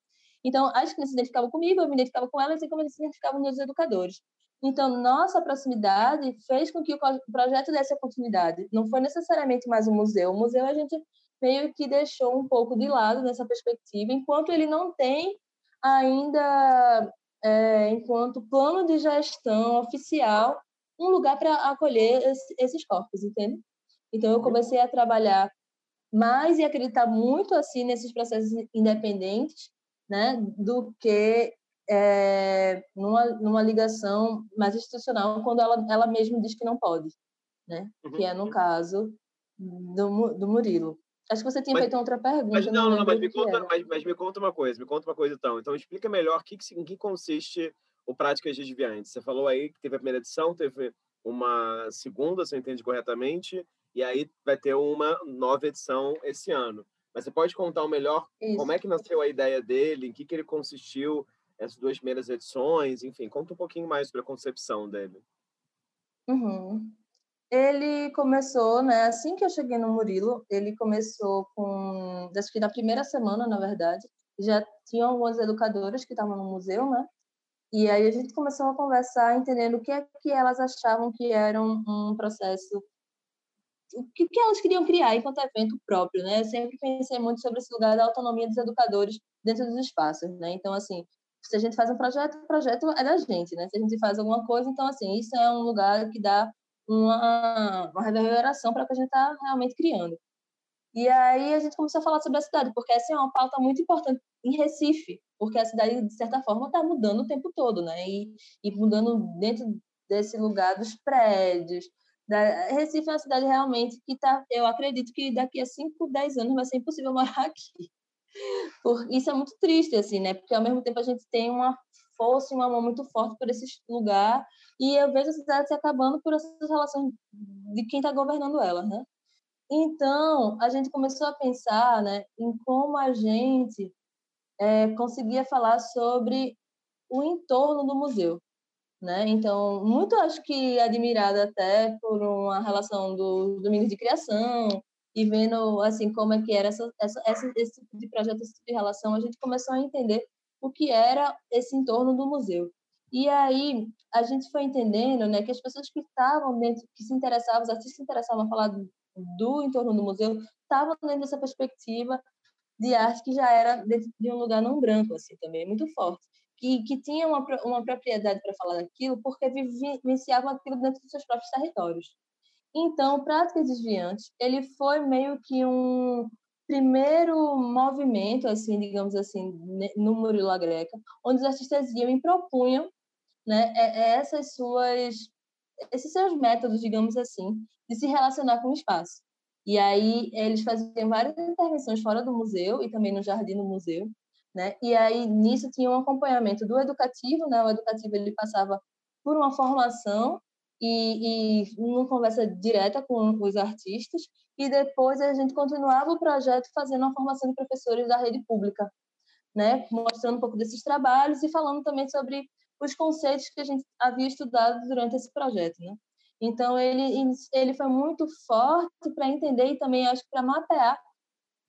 Então, as crianças se identificavam comigo, eu me identificava com elas, assim como eles se identificavam com os educadores. Então, nossa proximidade fez com que o projeto desse a continuidade. Não foi necessariamente mais um museu. O museu a gente meio que deixou um pouco de lado nessa perspectiva, enquanto ele não tem ainda, é, enquanto plano de gestão oficial, um lugar para acolher esses corpos, entende? Então, eu comecei a trabalhar mais e acreditar muito assim nesses processos independentes, né, do que é, numa, numa ligação mais institucional quando ela, ela mesma diz que não pode, né? Uhum. Que é no caso do, do Murilo. Acho que você tinha mas, feito outra pergunta. Mas não, não, não mas, me conta, mas, mas, me conta uma coisa, me conta uma coisa então. Então explica melhor que, em que consiste o Práticas Desviantes. Você falou aí que teve a primeira edição, teve uma segunda, se eu entendi corretamente, e aí vai ter uma nova edição esse ano. Mas você pode contar o melhor Isso. como é que nasceu a ideia dele, em que, que ele consistiu, essas duas primeiras edições, enfim, conta um pouquinho mais sobre a concepção dele. Uhum. Ele começou, né, assim que eu cheguei no Murilo, ele começou com, acho que na primeira semana, na verdade, já tinham algumas educadoras que estavam no museu, né, e aí a gente começou a conversar, entendendo o que é que elas achavam que era um, um processo o que, que elas queriam criar enquanto evento próprio, né? Eu sempre pensei muito sobre esse lugar da autonomia dos educadores dentro dos espaços, né? Então, assim, se a gente faz um projeto, o projeto é da gente, né? Se a gente faz alguma coisa, então, assim, isso é um lugar que dá uma, uma reverberação para o que a gente está realmente criando. E aí a gente começou a falar sobre a cidade, porque essa é uma pauta muito importante em Recife, porque a cidade, de certa forma, está mudando o tempo todo, né? E, e mudando dentro desse lugar dos prédios, da, Recife é uma cidade realmente que tá, eu acredito que daqui a 5, 10 anos vai ser impossível morar aqui. Por, isso é muito triste, assim, né? Porque ao mesmo tempo a gente tem uma força e uma mão muito forte por esse lugar e eu vejo a cidade se acabando por essas relações de quem está governando ela, né? Então, a gente começou a pensar né, em como a gente é, conseguia falar sobre o entorno do museu né? Então, muito acho que admirada até por uma relação dos domingos de criação e vendo assim como é que era essa, essa, esse tipo de projeto, esse tipo de relação, a gente começou a entender o que era esse entorno do museu. E aí a gente foi entendendo, né, que as pessoas que estavam dentro, que se interessavam, os artistas se interessavam a falar do, do entorno do museu, estavam dentro dessa perspectiva de arte que já era dentro de um lugar não branco assim também muito forte que, que tinha uma, uma propriedade para falar daquilo porque vivenciavam aquilo dentro dos seus próprios territórios. Então, Práticas Desviantes, ele foi meio que um primeiro movimento, assim, digamos assim, no Murilo Greca, onde os artistas iam e propunham né, essas suas, esses seus métodos, digamos assim, de se relacionar com o espaço. E aí eles faziam várias intervenções fora do museu e também no jardim do museu, né? E aí nisso tinha um acompanhamento do educativo, né? O educativo ele passava por uma formação e, e uma conversa direta com os artistas e depois a gente continuava o projeto fazendo a formação de professores da rede pública, né? Mostrando um pouco desses trabalhos e falando também sobre os conceitos que a gente havia estudado durante esse projeto, né? Então ele ele foi muito forte para entender e também acho para mapear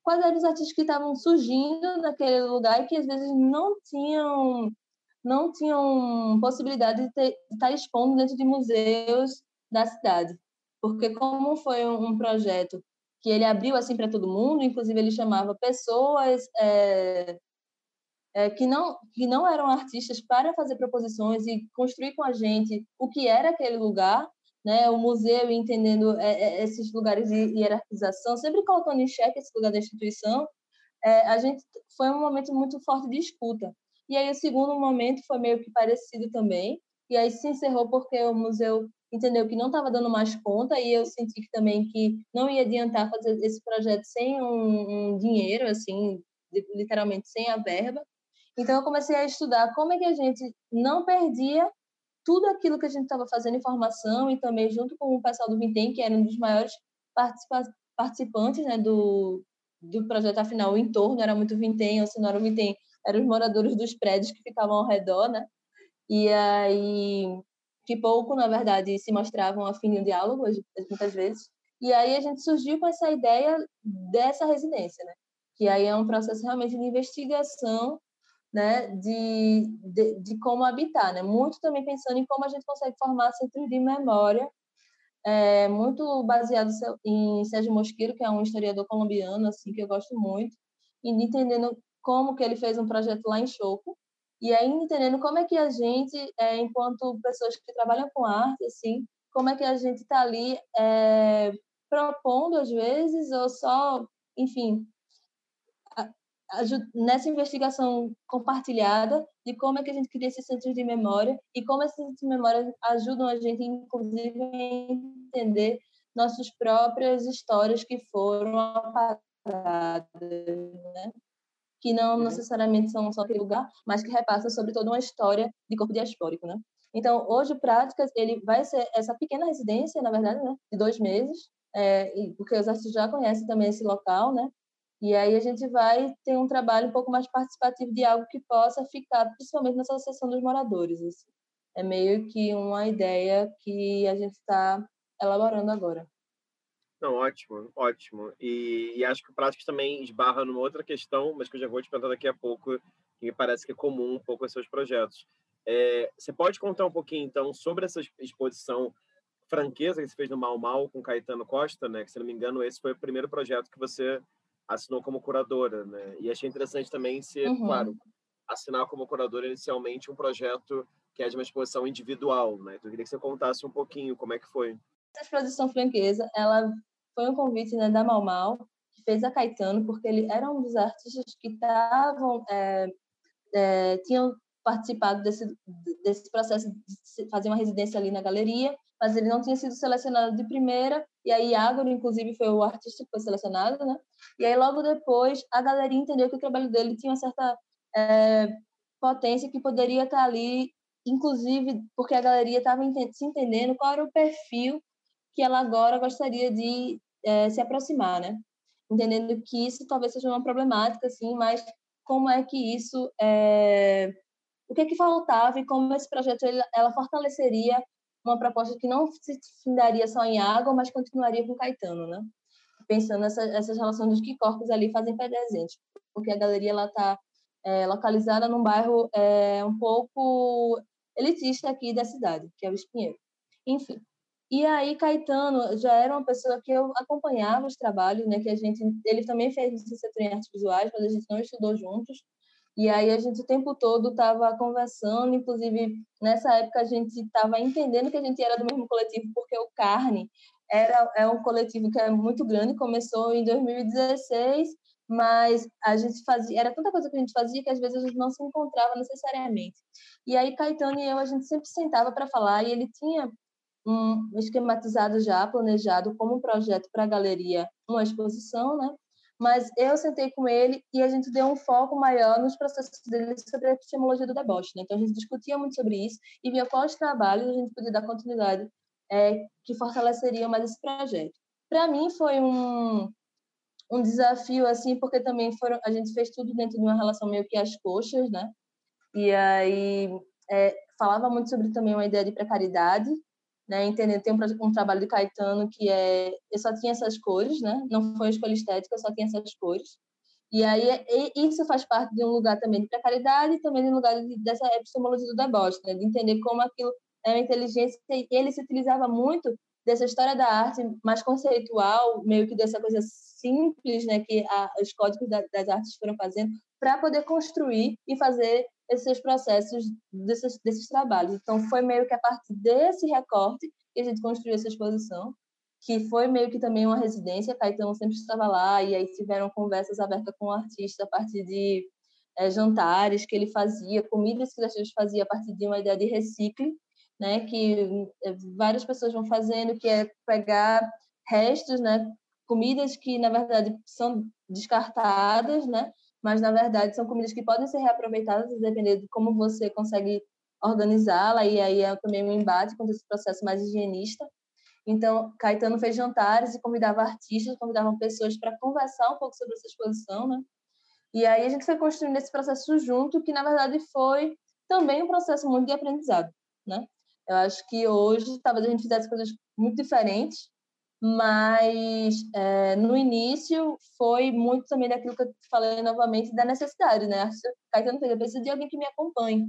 quais eram os artistas que estavam surgindo naquele lugar e que às vezes não tinham não tinham possibilidade de, ter, de estar expondo dentro de museus da cidade. Porque como foi um projeto que ele abriu assim para todo mundo, inclusive ele chamava pessoas é, é, que não que não eram artistas para fazer proposições e construir com a gente o que era aquele lugar, né? O museu entendendo é, é, esses lugares de hierarquização, sempre colocando em xeque esse lugar da instituição. É, a gente foi um momento muito forte de escuta. E aí o segundo momento foi meio que parecido também. E aí se encerrou porque o museu entendeu que não estava dando mais conta e eu senti que também que não ia adiantar fazer esse projeto sem um, um dinheiro, assim, literalmente sem a verba. Então eu comecei a estudar como é que a gente não perdia tudo aquilo que a gente estava fazendo em formação e também junto com o pessoal do Vintem, que era um dos maiores participantes né, do, do projeto, afinal, o entorno era muito Vintem, ou se não era o Vintem, eram os moradores dos prédios que ficavam ao redor, né? E aí que pouco, na verdade, se mostravam afim no diálogo, muitas vezes. E aí a gente surgiu com essa ideia dessa residência, né? Que aí é um processo realmente de investigação, né? De, de, de como habitar, né? Muito também pensando em como a gente consegue formar centros de memória, é, muito baseado em Sérgio Mosqueiro, que é um historiador colombiano, assim, que eu gosto muito, e entendendo como que ele fez um projeto lá em Choco, e aí entendendo como é que a gente, é, enquanto pessoas que trabalham com arte, assim, como é que a gente está ali é, propondo às vezes ou só, enfim, nessa investigação compartilhada de como é que a gente cria esses centros de memória e como esses centros de memória ajudam a gente, inclusive, a entender nossas próprias histórias que foram apagadas, né? que não uhum. necessariamente são só aquele lugar, mas que repassam sobre toda uma história de corpo diaspórico, né? Então, hoje, Práticas, ele vai ser essa pequena residência, na verdade, né, de dois meses, é, porque os artistas já conhecem também esse local, né? E aí a gente vai ter um trabalho um pouco mais participativo de algo que possa ficar, principalmente nessa associação dos moradores. Assim. É meio que uma ideia que a gente está elaborando agora. Não, ótimo, ótimo. E, e, acho que o Práticos também esbarra numa outra questão, mas que eu já vou te perguntar daqui a pouco, que me parece que é comum um pouco aos seus projetos. É, você pode contar um pouquinho, então, sobre essa exposição franqueza que você fez no Mal Mal com Caetano Costa, né? Que, se não me engano, esse foi o primeiro projeto que você assinou como curadora, né? E achei interessante também ser, uhum. claro, assinar como curadora inicialmente um projeto que é de uma exposição individual, né? Então, eu queria que você contasse um pouquinho como é que foi. Essa exposição franqueza, ela foi um convite né, da Mal Mal, que fez a Caetano, porque ele era um dos artistas que estavam, é, é, tinham participado desse, desse processo de fazer uma residência ali na galeria, mas ele não tinha sido selecionado de primeira, e aí Ágoro, inclusive, foi o artista que foi selecionado, né? E aí, logo depois, a galeria entendeu que o trabalho dele tinha uma certa é, potência que poderia estar ali, inclusive porque a galeria estava se entendendo qual era o perfil que ela agora gostaria de é, se aproximar, né? Entendendo que isso talvez seja uma problemática, assim, mas como é que isso, é... o que é que faltava e como esse projeto ele, ela fortaleceria uma proposta que não se findaria só em água, mas continuaria com Caetano, né? Pensando nessa, essas relações dos que corpos ali fazem presente, porque a galeria ela está é, localizada num bairro é, um pouco elitista aqui da cidade, que é o Espinheiro. Enfim, e aí Caetano já era uma pessoa que eu acompanhava os trabalhos, né? Que a gente, ele também fez licenciatura em artes visuais, mas a gente não estudou juntos. E aí a gente o tempo todo estava conversando, inclusive nessa época a gente estava entendendo que a gente era do mesmo coletivo, porque o Carne era é um coletivo que é muito grande, começou em 2016, mas a gente fazia, era tanta coisa que a gente fazia que às vezes a gente não se encontrava necessariamente. E aí Caetano e eu a gente sempre sentava para falar e ele tinha um esquematizado já, planejado como um projeto para a galeria, uma exposição, né? Mas eu sentei com ele e a gente deu um foco maior nos processos dele sobre a epistemologia do deboche, né? Então a gente discutia muito sobre isso e via quais trabalhos a gente podia dar continuidade é, que fortaleceriam mais esse projeto. Para mim foi um um desafio assim, porque também foram a gente fez tudo dentro de uma relação meio que às coxas, né? E aí é, falava muito sobre também uma ideia de precariedade né, entendendo, tem um, um, trabalho de Caetano que é, eu só tinha essas cores, né, não foi escolha estética, eu só tinha essas cores, e aí e isso faz parte de um lugar também de precariedade e também de um lugar de, dessa epistemologia do deboche, né, de entender como aquilo é uma inteligência, e ele se utilizava muito dessa história da arte mais conceitual, meio que dessa coisa simples, né, que a, os códigos da, das artes foram fazendo, para poder construir e fazer esses processos desses, desses trabalhos. Então, foi meio que a partir desse recorte que a gente construiu essa exposição, que foi meio que também uma residência. Caetano sempre estava lá, e aí tiveram conversas abertas com o artista a partir de é, jantares que ele fazia, comidas que ele fazia a partir de uma ideia de recicle, né, que eh, várias pessoas vão fazendo, que é pegar restos, né, comidas que na verdade são descartadas, né, mas na verdade são comidas que podem ser reaproveitadas dependendo de como você consegue organizá-la e aí é também um embate com esse processo mais higienista. Então, Caetano fez jantares e convidava artistas, convidava pessoas para conversar um pouco sobre essa exposição, né? E aí a gente foi construindo esse processo junto, que na verdade foi também um processo muito de aprendizado, né? Eu acho que hoje talvez a gente fizesse coisas muito diferentes, mas é, no início foi muito também daquilo que eu falei novamente da necessidade, né? Caetano fez, eu preciso de alguém que me acompanhe.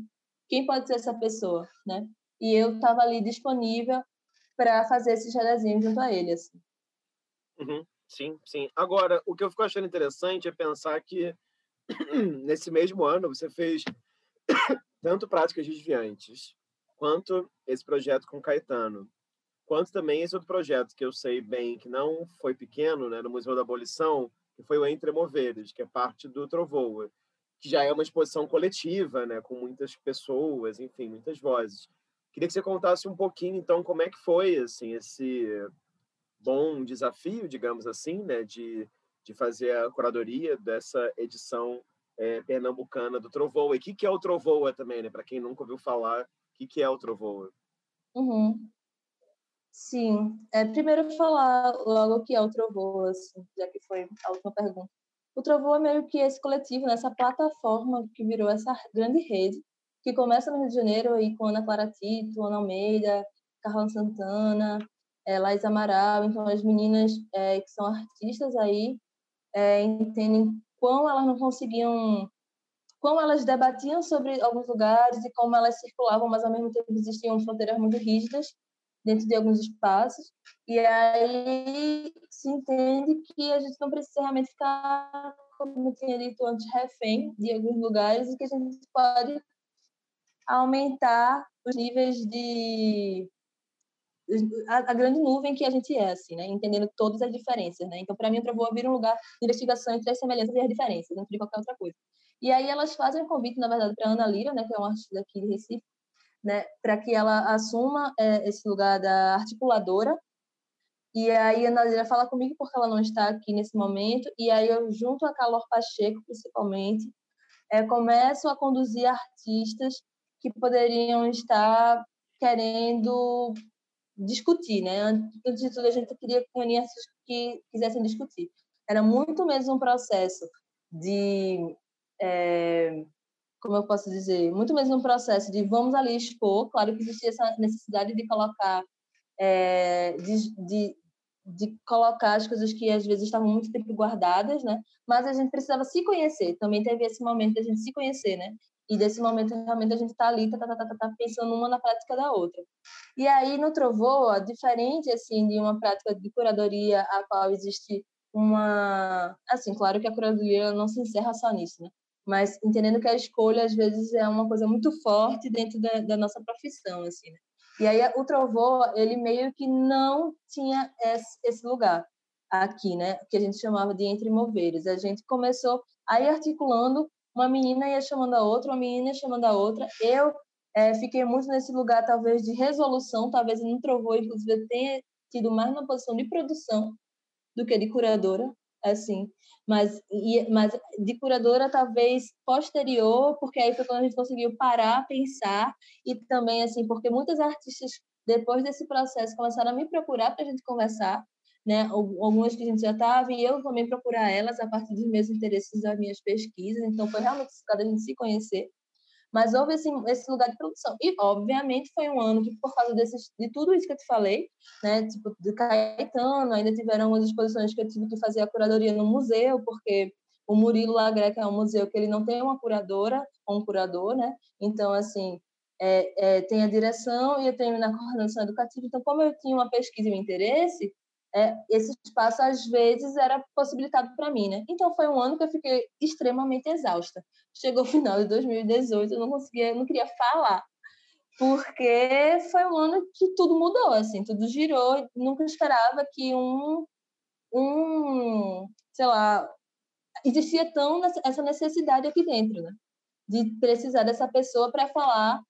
Quem pode ser essa pessoa, né? E eu estava ali disponível para fazer esses redesenhos junto a ele, assim. Uhum. Sim, sim. Agora, o que eu fico achando interessante é pensar que nesse mesmo ano você fez tanto práticas desviantes quanto esse projeto com Caetano, quanto também esse outro projeto que eu sei bem que não foi pequeno, né, no Museu da Abolição, que foi o Entre Moveres, que é parte do Trovoa, que já é uma exposição coletiva, né, com muitas pessoas, enfim, muitas vozes. Queria que você contasse um pouquinho, então, como é que foi assim esse bom desafio, digamos assim, né, de, de fazer a curadoria dessa edição é, pernambucana do Trovoa. E o que, que é o Trovoa também, né? Para quem nunca ouviu falar, que, que é o Trovoa? Uhum. Sim. É, primeiro falar logo o que é o Trovoa, assim, já que foi a última pergunta. O Trovoa é meio que esse coletivo, né, essa plataforma que virou essa grande rede, que começa no Rio de Janeiro aí com Ana Clara Tito, Ana Almeida, Carla Santana, é, Laís Amaral. Então, as meninas é, que são artistas aí é, entendem quão elas não conseguiam como elas debatiam sobre alguns lugares e como elas circulavam, mas ao mesmo tempo existiam fronteiras muito rígidas dentro de alguns espaços. E aí se entende que a gente não precisa realmente ficar, como eu tinha dito antes, refém de alguns lugares e que a gente pode aumentar os níveis de a, a, grande nuvem que a gente é, assim, né? Entendendo todas as diferenças, né? Então, para mim, o Travou vir um lugar de investigação entre as semelhanças e as diferenças, dentro de qualquer outra coisa. E aí elas fazem um convite, na verdade, para Ana Lira, né, que é uma artista daqui de Recife, né, para que ela assuma é, esse lugar da articuladora. E aí a Ana Lira fala comigo porque ela não está aqui nesse momento, e aí eu, junto a Calor Pacheco, principalmente, é, começo a conduzir artistas que poderiam estar querendo discutir, né? Antes de tudo, a gente queria artistas que quisessem discutir. Era muito mesmo um processo de é, como eu posso dizer, muito mesmo um processo de vamos ali expor, claro que existia essa necessidade de colocar, é, de, de, de, colocar as coisas que às vezes estavam muito tempo guardadas, né? Mas a gente precisava se conhecer, também teve esse momento de a gente se conhecer, né? E desse momento realmente a gente está ali, tá, tá, tá, tá, pensando uma na prática da outra. E aí no Trovoa, diferente assim de uma prática de curadoria a qual existe uma, assim, claro que a curadoria não se encerra só nisso, né? Mas entendendo que a escolha às vezes é uma coisa muito forte dentro da, da nossa profissão assim né? e aí o trovô ele meio que não tinha esse, lugar aqui né? Que a gente chamava de entre moveres a gente começou aí articulando uma menina ia chamando a outra uma menina ia chamando a outra. Eu é, fiquei muito nesse lugar talvez de resolução talvez no trovô inclusive eu tenha tido mais uma posição de produção do que de curadora assim mas, e, mas de curadora talvez posterior, porque aí foi quando a gente conseguiu parar, pensar, e também, assim, porque muitas artistas, depois desse processo, começaram a me procurar para a gente conversar, né? Algumas que a gente já estava, e eu também procurar elas a partir dos meus interesses das minhas pesquisas, então foi realmente cada a gente se conhecer. Mas houve esse, esse lugar de produção. E, obviamente, foi um ano que, por causa desses, de tudo isso que eu te falei, né, tipo, de Caetano, ainda tiveram umas exposições que eu tive que fazer a curadoria no museu, porque o Murilo Lagreca é um museu que ele não tem uma curadora ou um curador, né? Então, assim, é, é, tem a direção e eu tenho na coordenação educativa. Então, como eu tinha uma pesquisa e um interesse, é, esse espaço às vezes era possibilitado para mim, né? Então foi um ano que eu fiquei extremamente exausta. Chegou o final de 2018, eu não conseguia, não queria falar, porque foi um ano que tudo mudou, assim, tudo girou. Nunca esperava que um, um, sei lá, existia tão essa necessidade aqui dentro, né? De precisar dessa pessoa para falar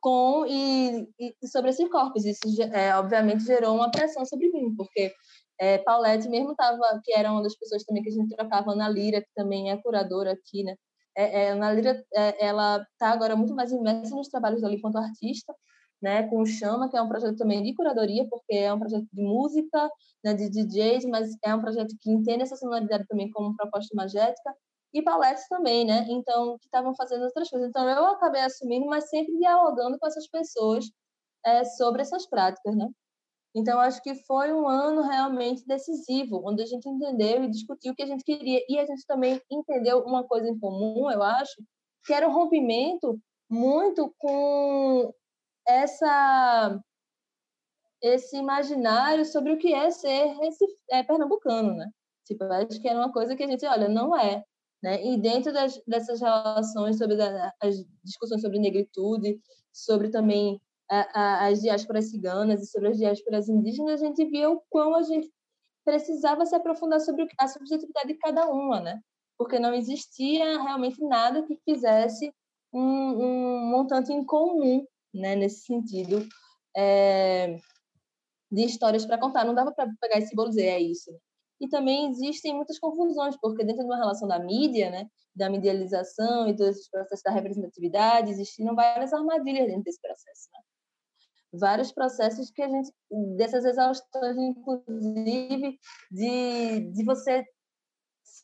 com e, e, sobre esses corpos. Isso, é, obviamente, gerou uma pressão sobre mim, porque é, Paulette mesmo estava, que era uma das pessoas também que a gente trocava, Ana Lira, que também é curadora aqui, né? É, é, Ana Lira, é, ela está agora muito mais imersa nos trabalhos dela enquanto artista, né, com o Chama, que é um projeto também de curadoria, porque é um projeto de música, né, de DJs, mas é um projeto que entende essa sonoridade também como proposta magética, e paletes também, né? Então, que estavam fazendo outras coisas. Então, eu acabei assumindo, mas sempre dialogando com essas pessoas é, sobre essas práticas, né? Então, acho que foi um ano realmente decisivo, onde a gente entendeu e discutiu o que a gente queria. E a gente também entendeu uma coisa em comum, eu acho, que era o um rompimento muito com essa esse imaginário sobre o que é ser esse é, pernambucano, né? Tipo, acho que era uma coisa que a gente, olha, não é. Né? E dentro das, dessas relações sobre as discussões sobre negritude, sobre também a, a, as diásporas ciganas e sobre as diásporas indígenas, a gente via o quão a gente precisava se aprofundar sobre a subjetividade de cada uma, né? Porque não existia realmente nada que fizesse um, um montante em comum, né? Nesse sentido é, de histórias para contar. Não dava para pegar esse bolo e dizer é isso. E também existem muitas confusões, porque dentro de uma relação da mídia, né, da medialização e dos processos da representatividade, existiram várias armadilhas dentro desse processo. Né? Vários processos que a gente, dessas exaustões, inclusive, de, de você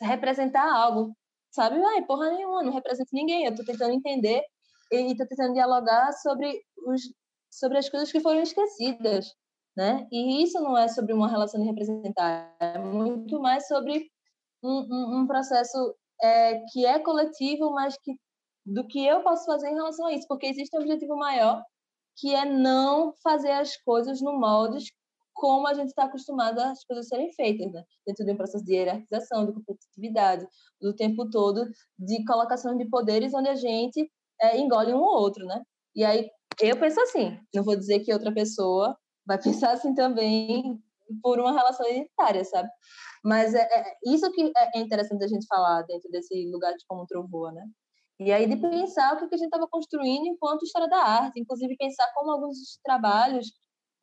representar algo, sabe? Ai, porra nenhuma, não represento ninguém, eu estou tentando entender e estou tentando dialogar sobre, os, sobre as coisas que foram esquecidas, né? E isso não é sobre uma relação de representar, é muito mais sobre um, um, um processo é, que é coletivo, mas que do que eu posso fazer em relação a isso, porque existe um objetivo maior que é não fazer as coisas no moldes como a gente está acostumado as coisas serem feitas, né? Dentro de um processo de hierarquização, de competitividade, do tempo todo de colocação de poderes onde a gente é, engole um ou outro, né? E aí eu penso assim, não vou dizer que outra pessoa vai pensar assim também por uma relação identitária, sabe? Mas é, é, isso que é interessante a gente falar dentro desse lugar de como trovoa, né? E aí de pensar o que a gente estava construindo enquanto história da arte, inclusive pensar como alguns trabalhos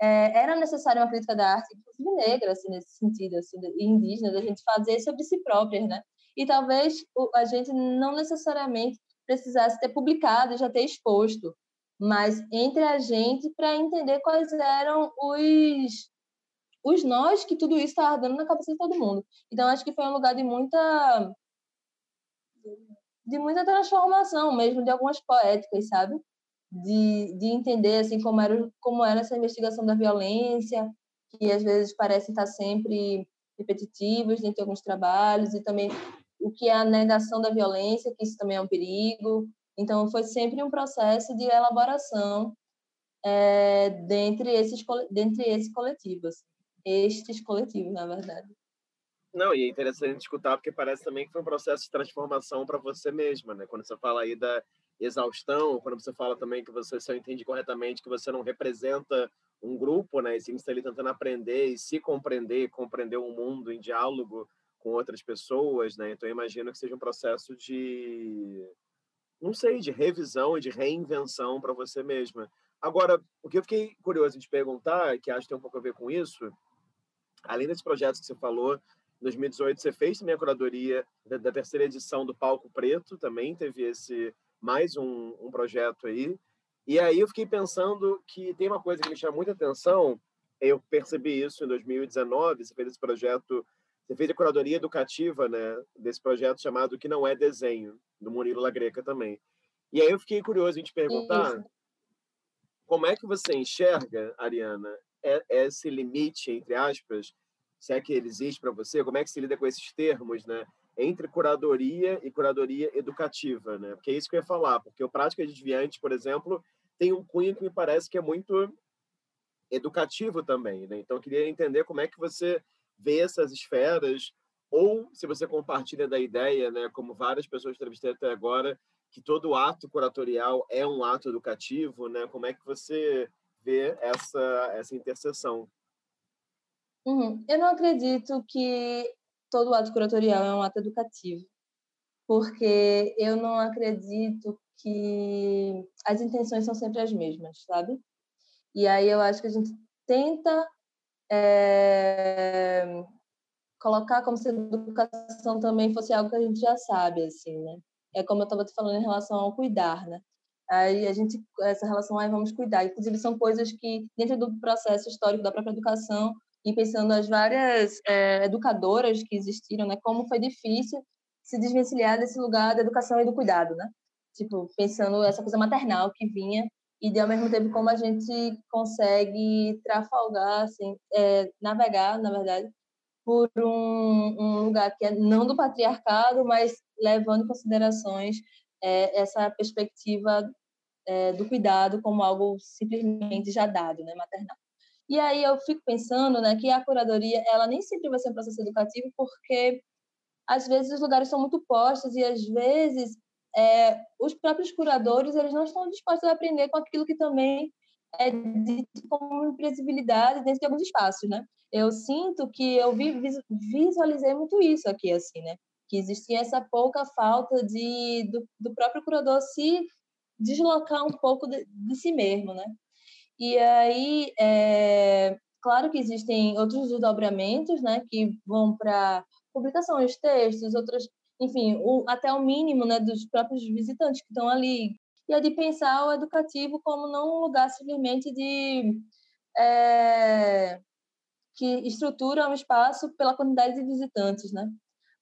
é, era necessária uma crítica da arte, inclusive negra, assim, nesse sentido, assim, e indígena, da gente fazer sobre si próprias, né? E talvez a gente não necessariamente precisasse ter publicado já ter exposto, mas entre a gente para entender quais eram os os nós que tudo isso estava dando na cabeça de todo mundo. Então acho que foi um lugar de muita de muita transformação mesmo de algumas poéticas, sabe? De, de entender assim como era como era essa investigação da violência que às vezes parece estar sempre repetitivos dentro de alguns trabalhos e também o que é a negação da violência, que isso também é um perigo, então, foi sempre um processo de elaboração é, dentre, esses, dentre esses coletivos, estes coletivos, na verdade. Não, e é interessante escutar, porque parece também que foi um processo de transformação para você mesma, né? Quando você fala aí da exaustão, quando você fala também que você só entende corretamente que você não representa um grupo, né? E sim está ali tentando aprender e se compreender, compreender o um mundo em diálogo com outras pessoas, né? Então, eu imagino que seja um processo de não sei, de revisão e de reinvenção para você mesma. Agora, o que eu fiquei curioso de perguntar, que acho que tem um pouco a ver com isso, além desses projetos que você falou, em 2018 você fez também a curadoria da, da terceira edição do Palco Preto, também teve esse mais um, um projeto aí. E aí eu fiquei pensando que tem uma coisa que me chama muita atenção, eu percebi isso em 2019, você fez esse projeto fez a curadoria educativa né, desse projeto chamado Que Não É Desenho, do Murilo Lagreca também. E aí eu fiquei curioso em te perguntar Isso. como é que você enxerga, Ariana, esse limite, entre aspas, se é que ele existe para você, como é que se lida com esses termos, né? entre curadoria e curadoria educativa, né? Porque é isso que eu ia falar, porque o Prática Desviante, por exemplo, tem um cunho que me parece que é muito educativo também, né? Então, eu queria entender como é que você vê essas esferas, ou se você compartilha da ideia, né, como várias pessoas entrevistei até agora, que todo ato curatorial é um ato educativo, né? Como é que você vê essa essa interseção? Uhum. Eu não acredito que todo ato curatorial é um ato educativo, porque eu não acredito que as intenções são sempre as mesmas, sabe? E aí eu acho que a gente tenta é, colocar como se educação também fosse algo que a gente já sabe, assim, né? É como eu estava te falando em relação ao cuidar, né? Aí a gente, essa relação, aí vamos cuidar. Inclusive, são coisas que, dentro do processo histórico da própria educação, e pensando as várias é, educadoras que existiram, né? Como foi difícil se desvencilhar desse lugar da educação e do cuidado, né? Tipo, pensando essa coisa maternal que vinha e de ao mesmo tempo como a gente consegue trafalgar, assim, é, navegar, na verdade, por um, um, lugar que é não do patriarcado, mas levando em considerações é, essa perspectiva é, do cuidado como algo simplesmente já dado, né, maternal. E aí eu fico pensando, né, que a curadoria, ela nem sempre vai ser um processo educativo, porque às vezes os lugares são muito postos e às vezes é, os próprios curadores eles não estão dispostos a aprender com aquilo que também é dito como imprevisibilidade dentro de alguns espaços, né? Eu sinto que eu vi, visualizei muito isso aqui, assim, né? Que existia essa pouca falta de do, do próprio curador se deslocar um pouco de, de si mesmo, né? E aí, é, claro que existem outros desdobramentos, né, que vão para publicações, textos, outras, enfim, o, até o mínimo, né, dos próprios visitantes que estão ali. E é de pensar o educativo como não um lugar simplesmente de é, que estrutura um espaço pela quantidade de visitantes, né?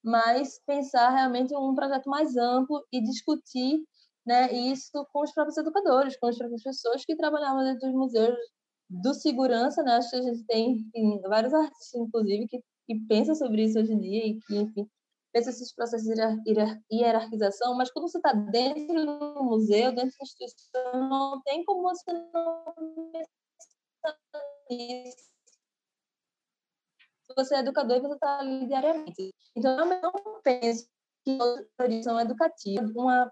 Mas pensar realmente um projeto mais amplo e discutir né, isso com os próprios educadores, com as próprias pessoas que trabalhavam dentro dos museus do segurança, né? Acho que a gente tem enfim, vários artistas, inclusive, que, que pensam sobre isso hoje em dia e que, enfim, pensa esses processos de hierarquização, mas quando você está dentro do museu, dentro da instituição, não tem como você não pensar nisso. Você é educador e você está ali diariamente. Então, eu não penso que a orientação educativa, uma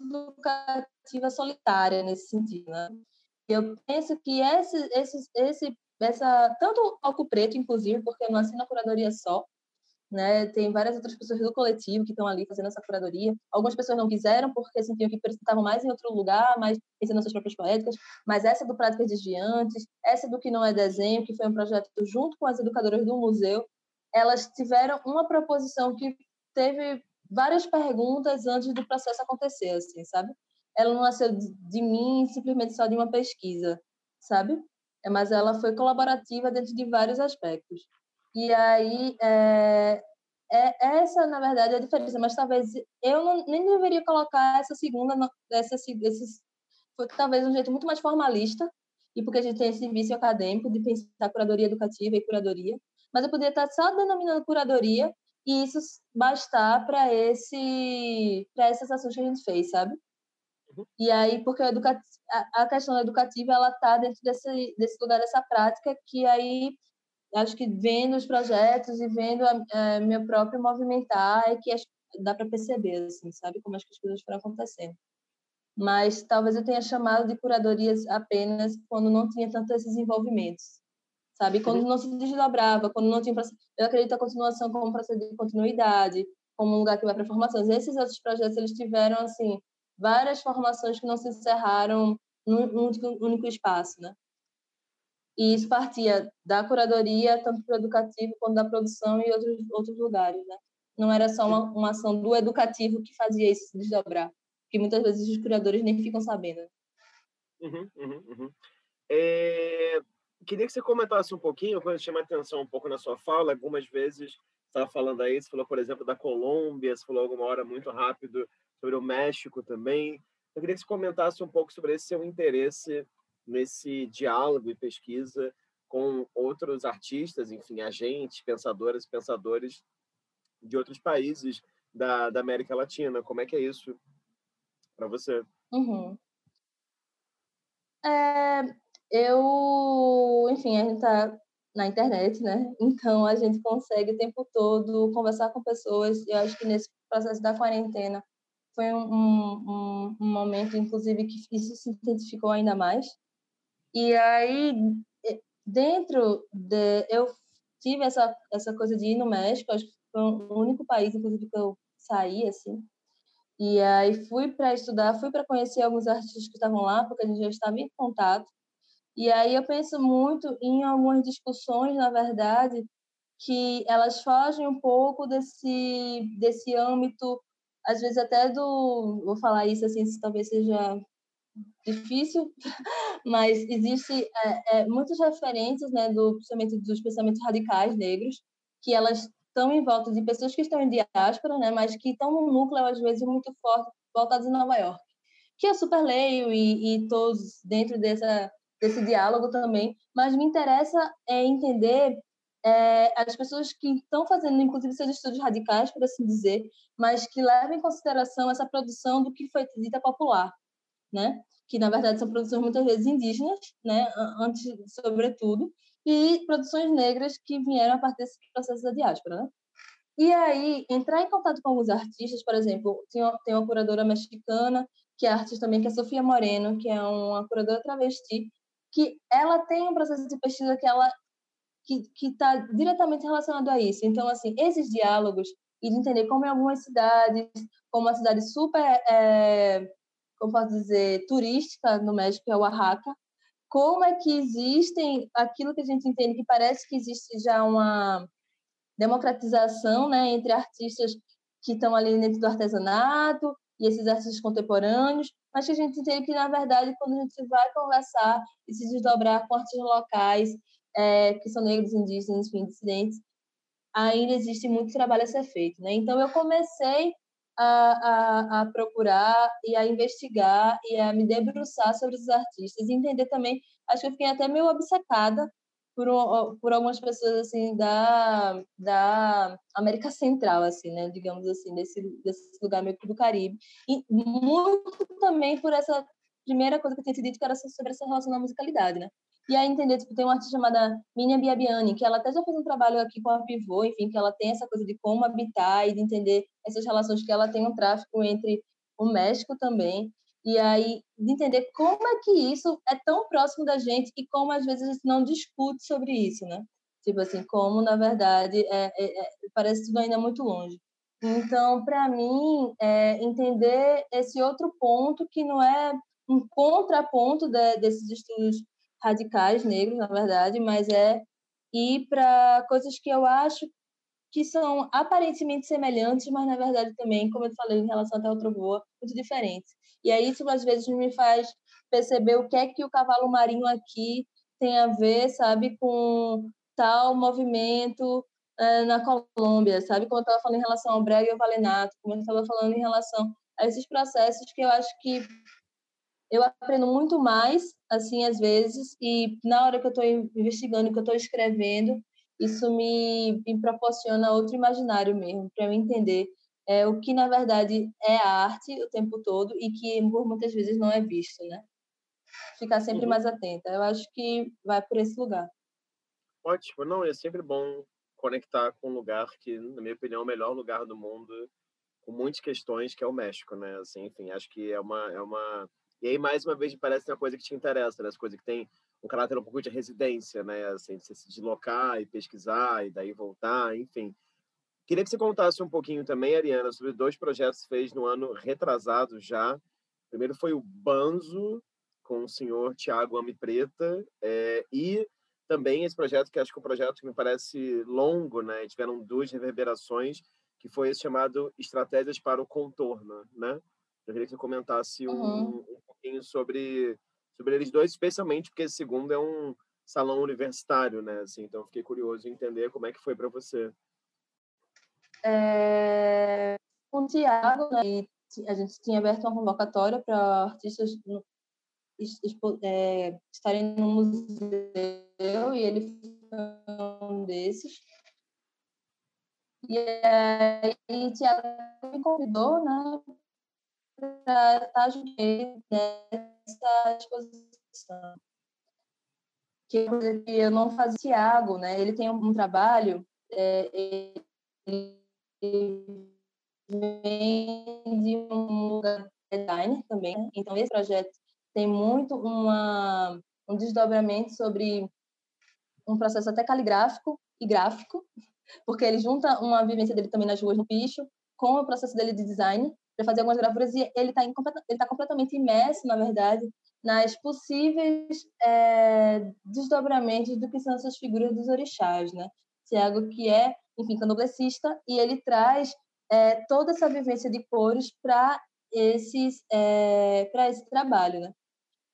educativa solitária nesse sentido. Né? Eu penso que esse, esse, esse, essa, tanto Alco Preto, inclusive, porque não assino a curadoria só, né? Tem várias outras pessoas do coletivo que estão ali fazendo essa curadoria. Algumas pessoas não quiseram porque sentiam que estavam mais em outro lugar, mais nas suas próprias poéticas. Mas essa do Práticas Desviantes, essa do Que Não É Desenho, que foi um projeto junto com as educadoras do museu, elas tiveram uma proposição que teve várias perguntas antes do processo acontecer, assim, sabe? Ela não nasceu de mim simplesmente só de uma pesquisa, sabe? É, mas ela foi colaborativa dentro de vários aspectos. E aí, é, é essa, na verdade, é a diferença. Mas talvez eu não, nem deveria colocar essa segunda, essa, esses, foi talvez um jeito muito mais formalista, e porque a gente tem esse vício acadêmico de pensar curadoria educativa e curadoria, mas eu poderia estar só denominando curadoria e isso bastar para esse para essas ações que a gente fez, sabe? Uhum. E aí, porque a, a questão educativa ela tá dentro desse desse lugar dessa prática que aí acho que vendo os projetos e vendo a, a meu próprio movimentar é que dá para perceber assim, sabe como as coisas foram acontecendo. Mas talvez eu tenha chamado de curadorias apenas quando não tinha tanto esses envolvimentos sabe? Quando não se desdobrava, quando não tinha... Eu acredito a continuação como um processo de continuidade, como um lugar que vai para formações. Esses outros projetos, eles tiveram, assim, várias formações que não se encerraram num único espaço, né? E isso partia da curadoria, tanto para o educativo quanto da produção e outros, outros lugares, né? Não era só uma, uma ação do educativo que fazia isso se desdobrar, que muitas vezes os curadores nem ficam sabendo. Uhum, uhum, uhum. É, queria que você comentasse um pouquinho, quando chama atenção um pouco na sua fala, algumas vezes estava falando aí, você falou, por exemplo, da Colômbia, você falou alguma hora muito rápido sobre o México também. Eu queria que você comentasse um pouco sobre esse seu interesse nesse diálogo e pesquisa com outros artistas, enfim, agentes, pensadoras, pensadores de outros países da, da América Latina. Como é que é isso para você? Uhum. É, eu, enfim, a gente está na internet, né? Então a gente consegue o tempo todo conversar com pessoas. Eu acho que nesse processo da quarentena foi um, um, um momento, inclusive, que isso se intensificou ainda mais. E aí, dentro de. Eu tive essa, essa coisa de ir no México, acho que foi o único país, inclusive, que eu saí, assim. E aí fui para estudar, fui para conhecer alguns artistas que estavam lá, porque a gente já estava em contato. E aí eu penso muito em algumas discussões, na verdade, que elas fogem um pouco desse desse âmbito, às vezes até do, vou falar isso assim, talvez seja difícil, mas existe é, é, muitas referências, né, do principalmente dos pensamentos radicais negros, que elas estão em volta de pessoas que estão em diáspora, né, mas que estão num núcleo às vezes muito forte, voltados em Nova York, que eu super leio e, e todos dentro dessa desse diálogo também, mas me interessa é entender é, as pessoas que estão fazendo, inclusive, seus estudos radicais, por assim dizer, mas que levam em consideração essa produção do que foi dita popular, né? Que na verdade são produções muitas vezes indígenas, né? Antes, sobretudo, e produções negras que vieram a partir desse processo da diáspora, né? E aí, entrar em contato com alguns artistas, por exemplo, tem uma, tem uma curadora mexicana, que é artista também, que é Sofia Moreno, que é uma curadora travesti, que ela tem um processo de pesquisa que ela que está diretamente relacionado a isso. Então, assim, esses diálogos e de entender como em algumas cidades, como uma cidade super, é, como posso dizer, turística no México, que é Oaxaca, como é que existem aquilo que a gente entende que parece que existe já uma democratização né, entre artistas que estão ali dentro do artesanato e esses artistas contemporâneos, mas que a gente entende que, na verdade, quando a gente vai conversar e se desdobrar com artistas locais, é, que são negros, indígenas, enfim, dissidentes, ainda existe muito trabalho a ser feito. Né? Então, eu comecei a, a, a, procurar e a investigar e a me debruçar sobre esses artistas e entender também, acho que eu fiquei até meio obcecada por, um, por algumas pessoas assim da, da América Central assim né digamos assim desse desse lugar meio que do Caribe e muito também por essa primeira coisa que eu tinha te dito que era sobre essa relação da musicalidade né e aí entender tipo tem uma artista chamada Minia Biabiani que ela até já fez um trabalho aqui com a Pivô enfim que ela tem essa coisa de como habitar e de entender essas relações que ela tem um tráfico entre o México também e aí, de entender como é que isso é tão próximo da gente e como às vezes a gente não discute sobre isso, né? Tipo assim, como na verdade é, é, é parece tudo ainda muito longe. Então, para mim, é entender esse outro ponto que não é um contraponto de, desses estudos radicais negros, na verdade, mas é ir para coisas que eu acho que são aparentemente semelhantes, mas na verdade também, como eu falei em relação até outra voa, muito diferentes. E aí isso às vezes me faz perceber o que é que o cavalo marinho aqui tem a ver, sabe, com tal movimento é, na Colômbia, sabe? Como eu estava falando em relação ao brega e ao valenato, como eu estava falando em relação a esses processos que eu acho que eu aprendo muito mais, assim, às vezes, e na hora que eu estou investigando, que eu estou escrevendo, isso me, me proporciona outro imaginário mesmo, para eu entender é, o que na verdade é arte o tempo todo e que muitas vezes não é visto, né? Ficar sempre uhum. mais atenta. Eu acho que vai por esse lugar. Ótimo, não, é sempre bom conectar com um lugar que, na minha opinião, é o melhor lugar do mundo, com muitas questões, que é o México, né? Assim, enfim, acho que é uma, é uma... E aí, mais uma vez, parece uma coisa que te interessa, né? As coisas que tem um caráter um pouco de residência, né? Assim, de se deslocar e pesquisar e daí voltar, enfim. Queria que você contasse um pouquinho também, Ariana, sobre dois projetos que fez no ano retrasado já. O primeiro foi o Banzo, com o senhor Tiago Ame Preta, é, e também esse projeto, que acho que é um projeto que me parece longo, né? Tiveram duas reverberações, que foi esse chamado Estratégias para o Contorno, né? Eu queria que você comentasse um, uhum. um pouquinho sobre, sobre eles dois, especialmente porque esse segundo é um salão universitário, né? Assim, então, fiquei curioso em entender como é que foi para você é, com o Tiago, né, a gente tinha aberto uma convocatória para artistas é, estarem no museu e ele foi um desses. E aí, Tiago me convidou, né, para estar junto nessa exposição. Que eu não fazia Tiago, né? Ele tem um, trabalho, é, ele vem de um lugar designer também, né? então esse projeto tem muito uma, um desdobramento sobre um processo até caligráfico e gráfico, porque ele junta uma vivência dele também nas ruas no picho com o processo dele de design para fazer algumas gravuras e ele está tá completamente imerso, na verdade, nas possíveis é, desdobramentos do que são essas figuras dos orixás, né? Tiago que é, enfim, candomblessista e ele traz é, toda essa vivência de cores para esses é, para esse trabalho, né?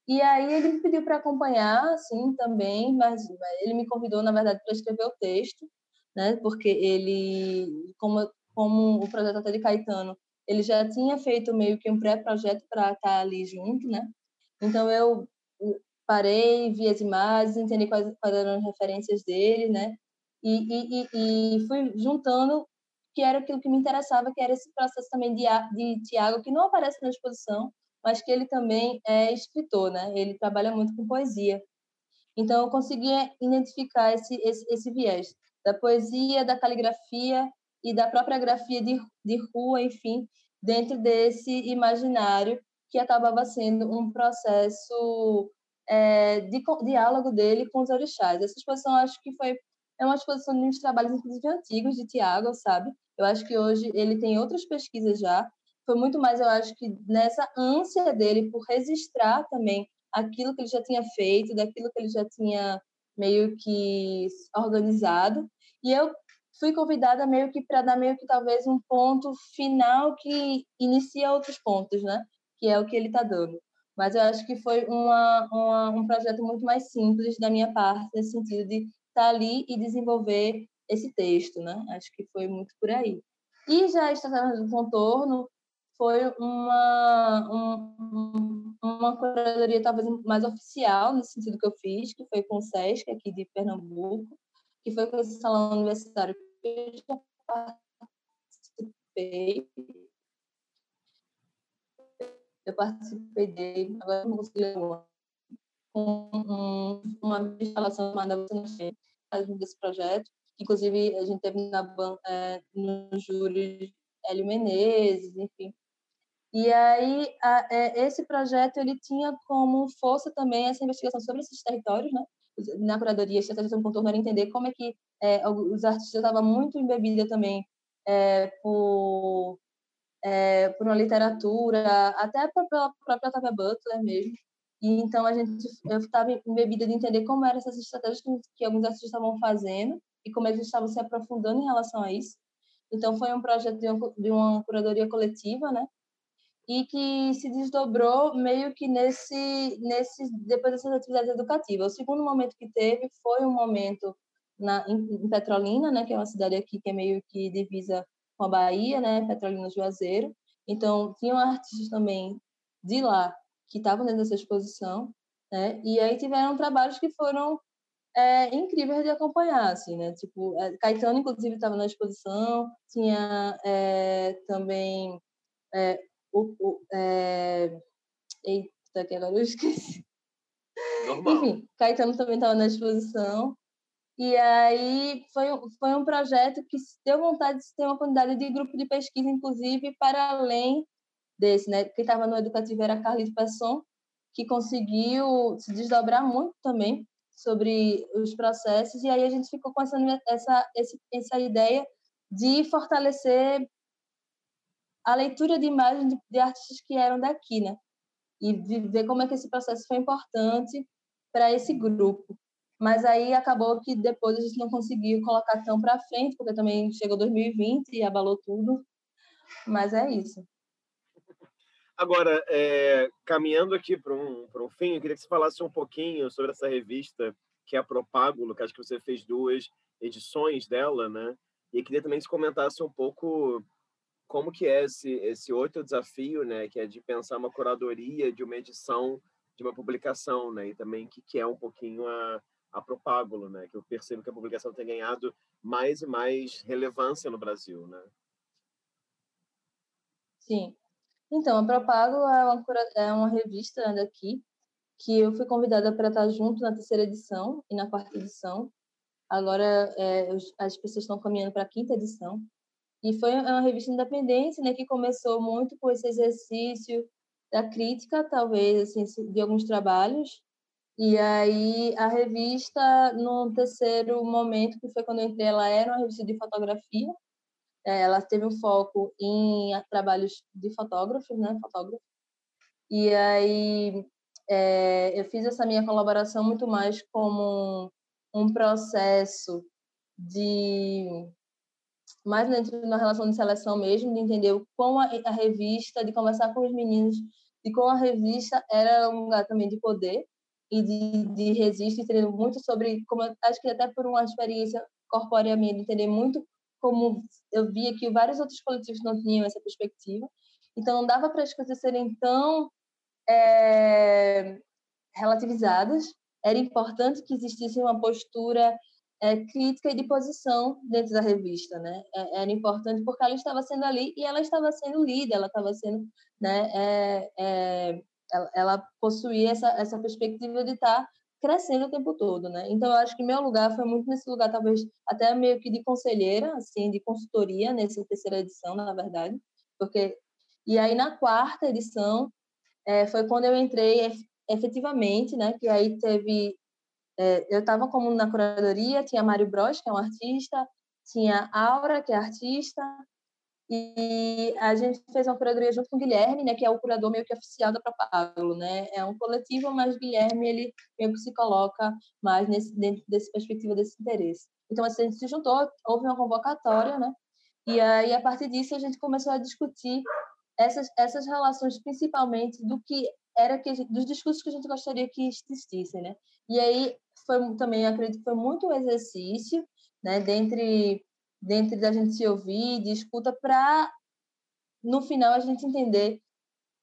E aí ele me pediu para acompanhar, assim, também, mas ele me convidou, na verdade, para escrever o texto, né? Porque ele, como como o projeto até de Caetano, ele já tinha feito meio que um pré-projeto para estar tá ali junto, né? Então eu parei, vi as imagens, entendi quais, quais eram as referências dele, né? E, e, e, fui juntando que era aquilo que me interessava, que era esse processo também de, de Tiago, que não aparece na exposição, mas que ele também é escritor, né? Ele trabalha muito com poesia. Então, eu conseguia identificar esse, esse, esse viés da poesia, da caligrafia e da própria grafia de, de rua, enfim, dentro desse imaginário que acabava sendo um processo é, de diálogo dele com os orixás. Essa exposição, acho que foi é uma exposição de uns trabalhos, inclusive, antigos de Tiago, sabe? Eu acho que hoje ele tem outras pesquisas já. Foi muito mais, eu acho que nessa ânsia dele por registrar também aquilo que ele já tinha feito, daquilo que ele já tinha meio que organizado. E eu fui convidada meio que para dar meio que talvez um ponto final que inicia outros pontos, né? Que é o que ele está dando. Mas eu acho que foi uma, uma, um projeto muito mais simples da minha parte, nesse sentido de estar tá ali e desenvolver esse texto, né? Acho que foi muito por aí. E já Estratégia do Contorno foi uma, um, uma curadoria talvez mais oficial, nesse sentido que eu fiz, que foi com o SESC, aqui de Pernambuco, que foi com esse salão universitário eu já participei. Eu participei dele, agora não consigo lembrar, com uma instalação chamada Você desse projeto. Inclusive, a gente teve na, é, no júri Hélio Menezes, enfim. E aí, a, é, esse projeto ele tinha como força também essa investigação sobre esses territórios, né? Na curadoria, a estratégia um contorno era entender como é que é, os artistas estavam muito embebidos também é, por, é, por uma literatura, até pela própria Octavia Butler mesmo. E então a gente, estava embebida de entender como eram essas estratégias que, que alguns artistas estavam fazendo e como eles estavam se aprofundando em relação a isso. Então foi um projeto de, um, de uma curadoria coletiva, né? E que se desdobrou meio que nesse, nesse depois dessas atividades educativas. O segundo momento que teve foi um momento na, em, Petrolina, né, que é uma cidade aqui que é meio que divisa com a Bahia, né, Petrolina Juazeiro. Então, tinham artistas também de lá que estavam dentro dessa exposição, né, e aí tiveram trabalhos que foram é, incríveis de acompanhar, assim, né, tipo, é, Caetano, inclusive, estava na exposição, tinha é, também é, o, o, é... Eita, que agora eu esqueci. Normal. Enfim, Caetano também estava na exposição. E aí foi, foi um projeto que deu vontade de ter uma quantidade de grupo de pesquisa, inclusive, para além desse, né? Quem estava no educativo era Carlito Pesson, que conseguiu se desdobrar muito também sobre os processos, e aí a gente ficou com essa, essa, essa ideia de fortalecer a leitura de imagens de, de artistas que eram daqui, né? E de ver como é que esse processo foi importante para esse grupo. Mas aí acabou que depois a gente não conseguiu colocar tão para frente, porque também chegou 2020 e abalou tudo. Mas é isso. Agora, é, caminhando aqui para um, um fim, eu queria que você falasse um pouquinho sobre essa revista, que é a Propágulo, que acho que você fez duas edições dela, né? E queria também que você comentasse um pouco como que é esse, esse outro desafio, né, que é de pensar uma curadoria de uma edição de uma publicação, né? E também que, que é um pouquinho a, a Propágulo, né? Que eu percebo que a publicação tem ganhado mais e mais relevância no Brasil, né? Sim. Então, a Propágulo é uma, é uma revista daqui que eu fui convidada para estar junto na terceira edição e na quarta edição. Agora é, as pessoas estão caminhando para a quinta edição. E foi uma revista independente, né, que começou muito com esse exercício da crítica, talvez, assim, de alguns trabalhos. E aí a revista, no terceiro momento, que foi quando eu entrei, ela era uma revista de fotografia. É, ela teve um foco em trabalhos de fotógrafos, né, fotógrafo. E aí é, eu fiz essa minha colaboração muito mais como um processo de mais dentro da relação de seleção mesmo, de entender como a, a, revista, de conversar com os meninos, de como a revista era um lugar também de poder e de, de registro, entendendo muito sobre, como acho que até por uma experiência corpórea minha, de entender muito como eu via que vários outros coletivos não tinham essa perspectiva. Então, não dava para as coisas serem tão é, relativizadas. Era importante que existisse uma postura é, crítica e de posição dentro da revista, né? É, era importante porque ela estava sendo ali e ela estava sendo lida, ela estava sendo, né? É, é, ela, ela, possuía essa essa perspectiva de estar tá crescendo o tempo todo, né? Então eu acho que meu lugar foi muito nesse lugar, talvez até meio que de conselheira, assim, de consultoria nessa terceira edição, na verdade, porque e aí na quarta edição é, foi quando eu entrei efetivamente, né? Que aí teve é, eu estava como na curadoria, tinha Mário Bros, que é um artista, tinha Aura, que é artista, e a gente fez uma curadoria junto com o Guilherme, né, que é o curador meio que oficial da Propaglo, né? É um coletivo, mas Guilherme ele meio que se coloca mais nesse dentro dessa perspectiva desse interesse. Então assim, a gente se juntou, houve uma convocatória, né? E aí a partir disso a gente começou a discutir essas essas relações principalmente do que era que gente, dos discursos que a gente gostaria que existissem, né? E aí foi também acredito que foi muito um exercício, né, dentre dentre da gente se ouvir, de escuta para no final a gente entender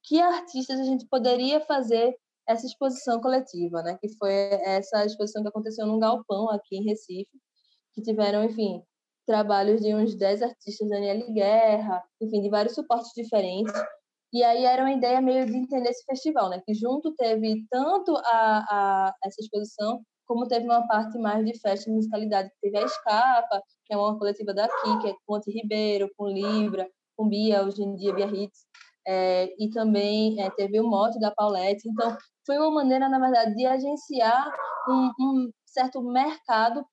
que artistas a gente poderia fazer essa exposição coletiva, né? Que foi essa exposição que aconteceu num galpão aqui em Recife, que tiveram, enfim, trabalhos de uns 10 artistas, Daniele Guerra, enfim, de vários suportes diferentes, e aí era uma ideia meio de entender esse festival, né? Que junto teve tanto a, a essa exposição, como teve uma parte mais de festa e musicalidade, que teve a Escapa, que é uma coletiva daqui, que é com Monte Ribeiro, com Libra, com Bia, hoje em dia Bia Hits, é, e também é, teve o mote da Paulette. Então, foi uma maneira, na verdade, de agenciar um, um certo mercado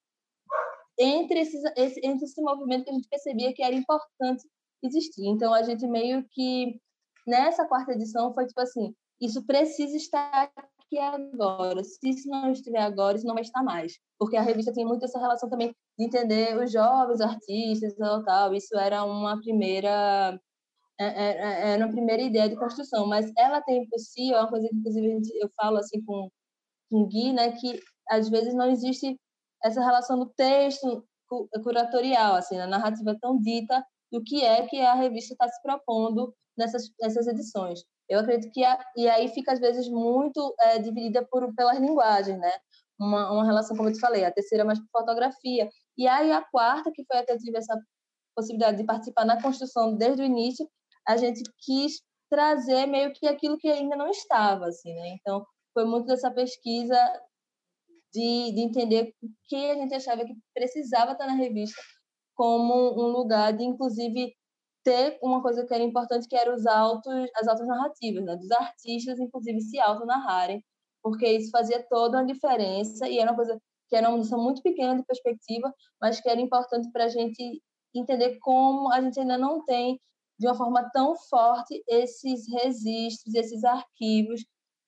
entre, esses, esse, entre esse movimento que a gente percebia que era importante existir. Então, a gente meio que nessa quarta edição foi tipo assim, isso precisa estar aqui agora. Se isso não estiver agora, isso não vai estar mais. Porque a revista tem muito essa relação também de entender os jovens artistas e tal. Isso era uma primeira é, é, é, era uma primeira ideia de construção, mas ela tem por si, é uma coisa que inclusive eu falo assim com, com Gui, né, que às vezes não existe essa relação do texto curatorial, assim, a narrativa tão dita do que é que a revista está se propondo nessas, nessas edições. Eu acredito que a, e aí fica às vezes muito é, dividida por pelas linguagens, né? Uma, uma relação como eu te falei, a terceira mais por fotografia e aí a quarta que foi a que eu tive essa possibilidade de participar na construção desde o início, a gente quis trazer meio que aquilo que ainda não estava, assim, né? Então foi muito dessa pesquisa de, de entender o que a gente achava que precisava estar na revista como um lugar de, inclusive, ter uma coisa que era importante, que era os autos, as autos narrativas, né? dos artistas, inclusive, se auto-narrarem, porque isso fazia toda uma diferença e era uma coisa que era uma mudança muito pequena de perspectiva, mas que era importante para a gente entender como a gente ainda não tem, de uma forma tão forte, esses registros, esses arquivos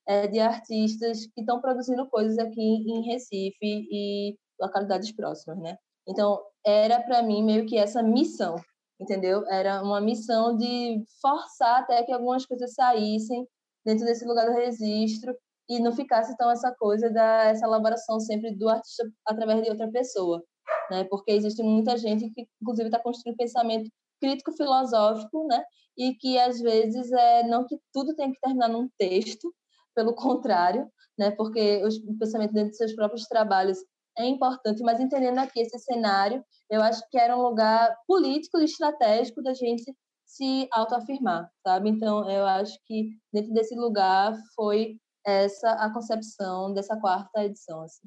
é, de artistas que estão produzindo coisas aqui em Recife e localidades próximas, né? Então, era para mim meio que essa missão entendeu? Era uma missão de forçar até que algumas coisas saíssem dentro desse lugar do registro e não ficasse tão essa coisa da essa elaboração sempre do artista através de outra pessoa, né? Porque existe muita gente que inclusive está construindo pensamento crítico filosófico, né? E que às vezes é não que tudo tem que terminar num texto, pelo contrário, né? Porque o pensamento dentro de seus próprios trabalhos é importante, mas entendendo aqui esse cenário, eu acho que era um lugar político e estratégico da gente se autoafirmar, sabe? Então, eu acho que dentro desse lugar foi essa a concepção dessa quarta edição, assim.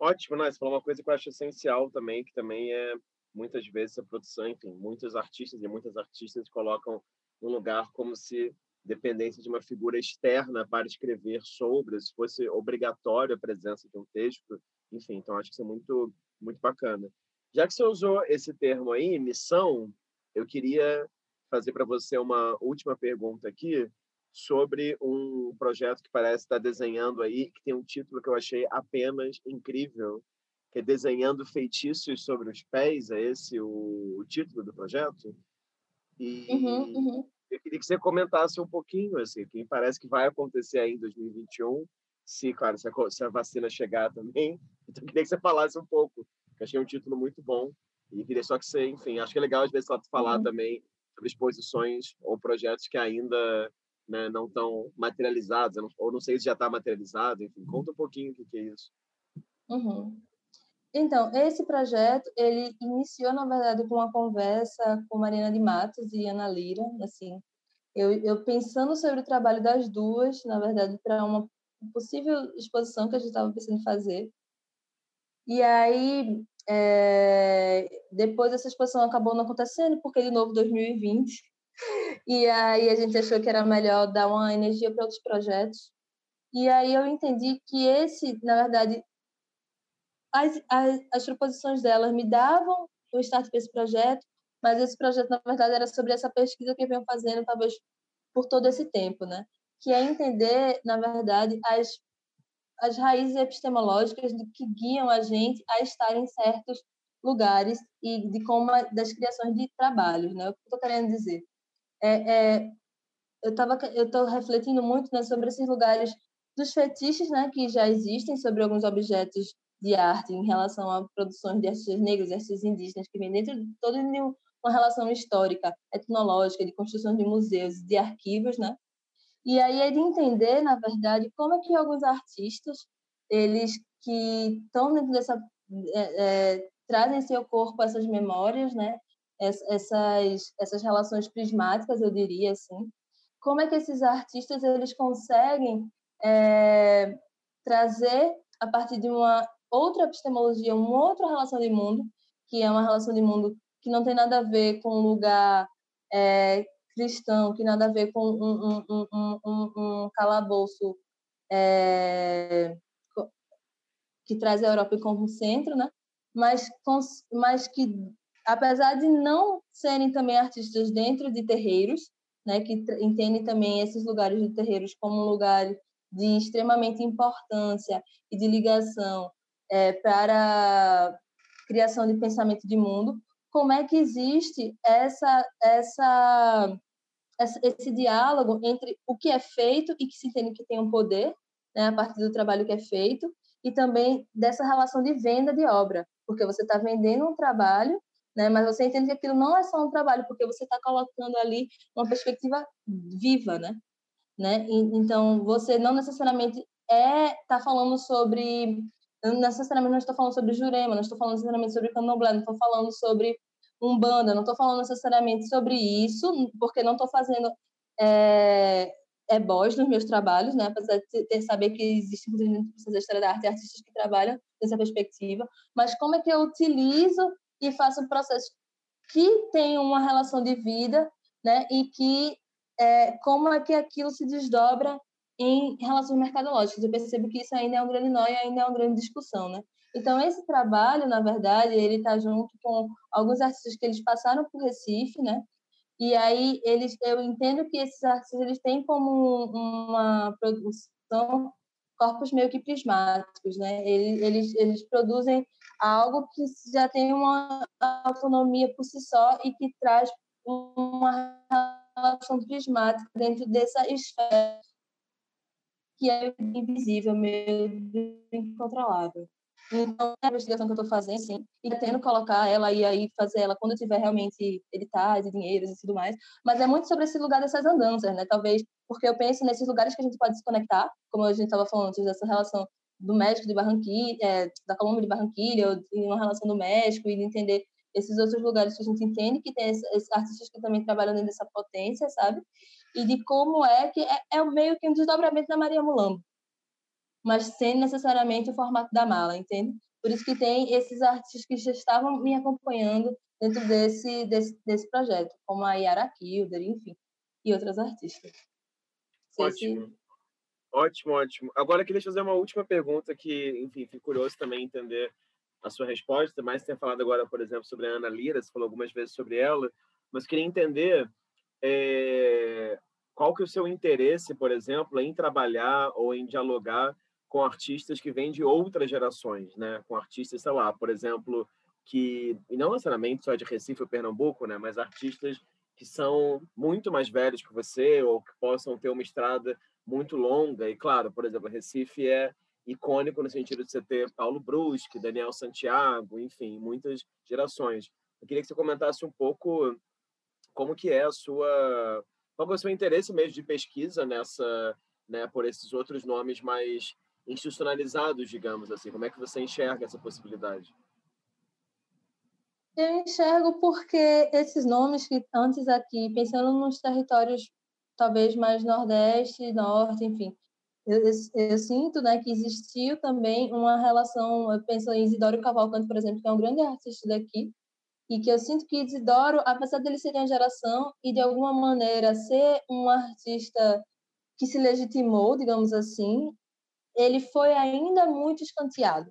Ótimo, né? Você falou uma coisa que eu acho essencial também, que também é muitas vezes a produção, enfim, muitos artistas e muitas artistas colocam um lugar como se dependesse de uma figura externa para escrever sobre, se fosse obrigatório a presença de um texto, enfim, então acho que isso é muito muito bacana. Já que você usou esse termo aí, missão, eu queria fazer para você uma última pergunta aqui sobre um projeto que parece estar desenhando aí, que tem um título que eu achei apenas incrível, que é Desenhando Feitiços sobre os Pés, é esse o, o título do projeto? E uhum, uhum. eu queria que você comentasse um pouquinho, assim, que parece que vai acontecer aí em 2021, se, claro, se a, se a vacina chegar também. Então, queria que você falasse um pouco, que achei um título muito bom. E queria só que você, enfim, acho que é legal às vezes falar uhum. também sobre exposições ou projetos que ainda né, não estão materializados, ou não sei se já está materializado, enfim, conta um pouquinho o que, que é isso. Uhum. Então, esse projeto, ele iniciou, na verdade, com uma conversa com Marina de Matos e Ana Lira, assim, eu, eu pensando sobre o trabalho das duas, na verdade, para uma possível exposição que a gente estava pensando em fazer. E aí, é, depois essa exposição acabou não acontecendo, porque de novo 2020. E aí a gente achou que era melhor dar uma energia para outros projetos. E aí eu entendi que esse, na verdade, as, as, as proposições delas me davam o start para esse projeto, mas esse projeto, na verdade, era sobre essa pesquisa que eu venho fazendo, talvez por todo esse tempo, né? Que é entender, na verdade, as, as raízes epistemológicas que guiam a gente a estar em certos lugares e de como das criações de trabalhos, né? O que eu estou querendo dizer? É, é, eu tava, eu estou refletindo muito né, sobre esses lugares dos fetiches, né, que já existem sobre alguns objetos de arte em relação a produções de artistas negros e artistas indígenas que vem dentro de toda uma relação histórica, etnológica, de construção de museus, de arquivos, né? E aí é de entender, na verdade, como é que alguns artistas, eles que estão dentro dessa é, é, trazem em seu corpo essas memórias, né? Essas essas relações prismáticas, eu diria assim. Como é que esses artistas eles conseguem é, trazer a partir de uma outra epistemologia, uma outra relação de mundo, que é uma relação de mundo que não tem nada a ver com um lugar é, cristão, que nada a ver com um, um, um, um, um calabouço é, que traz a Europa como centro, né? mas, mas que, apesar de não serem também artistas dentro de terreiros, né, que entendem também esses lugares de terreiros como um lugar de extremamente importância e de ligação é, para criação de pensamento de mundo, como é que existe essa, essa, esse diálogo entre o que é feito e que se entende que tem um poder, né, a partir do trabalho que é feito, e também dessa relação de venda de obra, porque você está vendendo um trabalho, né, mas você entende que aquilo não é só um trabalho, porque você está colocando ali uma perspectiva viva, né? né? E, então, você não necessariamente é tá falando sobre necessariamente não estou falando sobre Jurema, não estou falando necessariamente sobre Candomblé, não estou falando sobre Umbanda, não estou falando necessariamente sobre isso, porque não estou fazendo é, é voz nos meus trabalhos, né? apesar de ter, saber que existe, inclusive, no da História da Arte, artistas que trabalham nessa perspectiva, mas como é que eu utilizo e faço um processo que tem uma relação de vida, né? E que é, como é que aquilo se desdobra em relações mercadológicas. Eu percebo que isso ainda é um grande nó e ainda é uma grande discussão, né? Então, esse trabalho, na verdade, ele está junto com alguns artistas que eles passaram por Recife, né? E aí, eles, eu entendo que esses artistas eles têm como uma produção corpos meio que prismáticos, né? Eles, eles, eles produzem algo que já tem uma autonomia por si só e que traz uma relação prismática dentro dessa esfera que é invisível, meio incontrolável. Então, é a investigação que eu estou fazendo, sim, e pretendo colocar ela e aí fazer ela quando tiver realmente editais e dinheiros e tudo mais, mas é muito sobre esse lugar dessas andanças, né? Talvez porque eu penso nesses lugares que a gente pode se conectar, como a gente estava falando antes, dessa relação do México de Barranquilha, é, da Colômbia de Barranquilha, ou de uma relação do México, e de entender esses outros lugares que a gente entende que tem esses artistas que também trabalham dentro dessa potência, sabe? E de como é que é, é meio que um desdobramento da Maria Mulambo, mas sem necessariamente o formato da mala, entende? Por isso que tem esses artistas que já estavam me acompanhando dentro desse, desse, desse projeto, como a Yara Kilder, enfim, e outras artistas. Ótimo. Se... Ótimo, ótimo. Agora, eu queria fazer uma última pergunta que, enfim, fico curioso também entender a sua resposta, mais tem falado agora, por exemplo, sobre a Ana Lira, você falou algumas vezes sobre ela, mas queria entender é, qual que é o seu interesse, por exemplo, em trabalhar ou em dialogar com artistas que vêm de outras gerações, né? Com artistas, sei lá, por exemplo, que e não necessariamente só de Recife ou Pernambuco, né? Mas artistas que são muito mais velhos que você ou que possam ter uma estrada muito longa. E claro, por exemplo, Recife é icônico no sentido de você ter Paulo Brusque, Daniel Santiago, enfim, muitas gerações. Eu queria que você comentasse um pouco como que é a sua qual é o seu interesse mesmo de pesquisa nessa, né, por esses outros nomes mais institucionalizados, digamos assim? Como é que você enxerga essa possibilidade? Eu enxergo porque esses nomes que antes aqui, pensando nos territórios talvez mais nordeste, norte, enfim, eu, eu, eu, sinto né, que existiu também uma relação, eu penso em Isidoro Cavalcante, por exemplo, que é um grande artista daqui, e que eu sinto que Isidoro, apesar dele ser de uma geração e de alguma maneira ser um artista que se legitimou, digamos assim, ele foi ainda muito escanteado,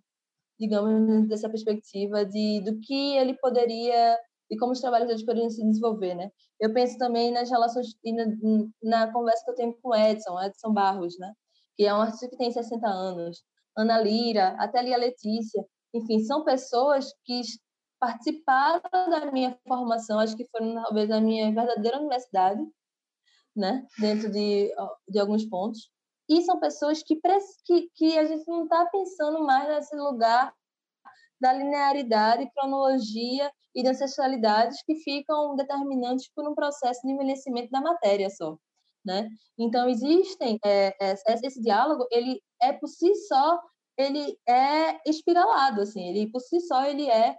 digamos, dessa perspectiva de do que ele poderia e como os trabalhos deles poderiam se desenvolver, né? Eu penso também nas relações e na, na conversa que eu tenho com Edson, Edson Barros, né? Que é um artista que tem 60 anos, Ana Lira, até ali a Letícia, enfim, são pessoas que participaram da minha formação, acho que foram talvez a minha verdadeira universidade, né? Dentro de, de alguns pontos. E são pessoas que, que, que a gente não está pensando mais nesse lugar da linearidade, cronologia e de ancestralidades que ficam determinantes por um processo de envelhecimento da matéria só. Né? Então existem é, é, esse diálogo ele é por si só ele é espiralado assim ele por si só ele é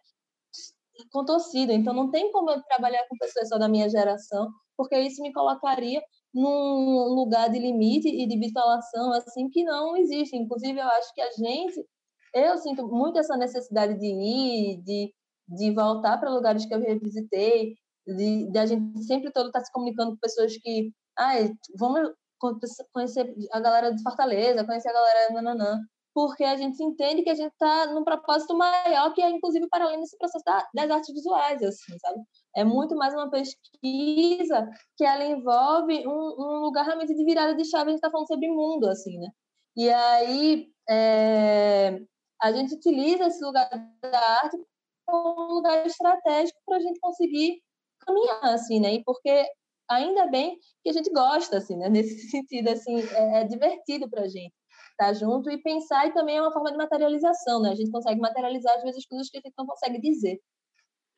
contorcido então não tem como eu trabalhar com pessoas só da minha geração porque isso me colocaria num lugar de limite e de bitolação assim que não existe. Inclusive, eu acho que a gente, eu sinto muito essa necessidade de ir, de, de voltar para lugares que eu revisitei, de, de a gente sempre todo estar tá se comunicando com pessoas que, ai, vamos conhecer a galera de Fortaleza, conhecer a galera nananã porque a gente entende que a gente está num propósito maior que é inclusive para além desse processo da, das artes visuais, assim, sabe? É muito mais uma pesquisa que ela envolve um, um lugar realmente de virada de chave, a gente está falando sobre mundo, assim, né? E aí é, a gente utiliza esse lugar da arte como um lugar estratégico para a gente conseguir caminhar, assim, né? E porque ainda bem que a gente gosta, assim, né? Nesse sentido, assim, é, é divertido para a gente estar tá junto e pensar, e também é uma forma de materialização, né? A gente consegue materializar, às vezes, coisas que a gente não consegue dizer.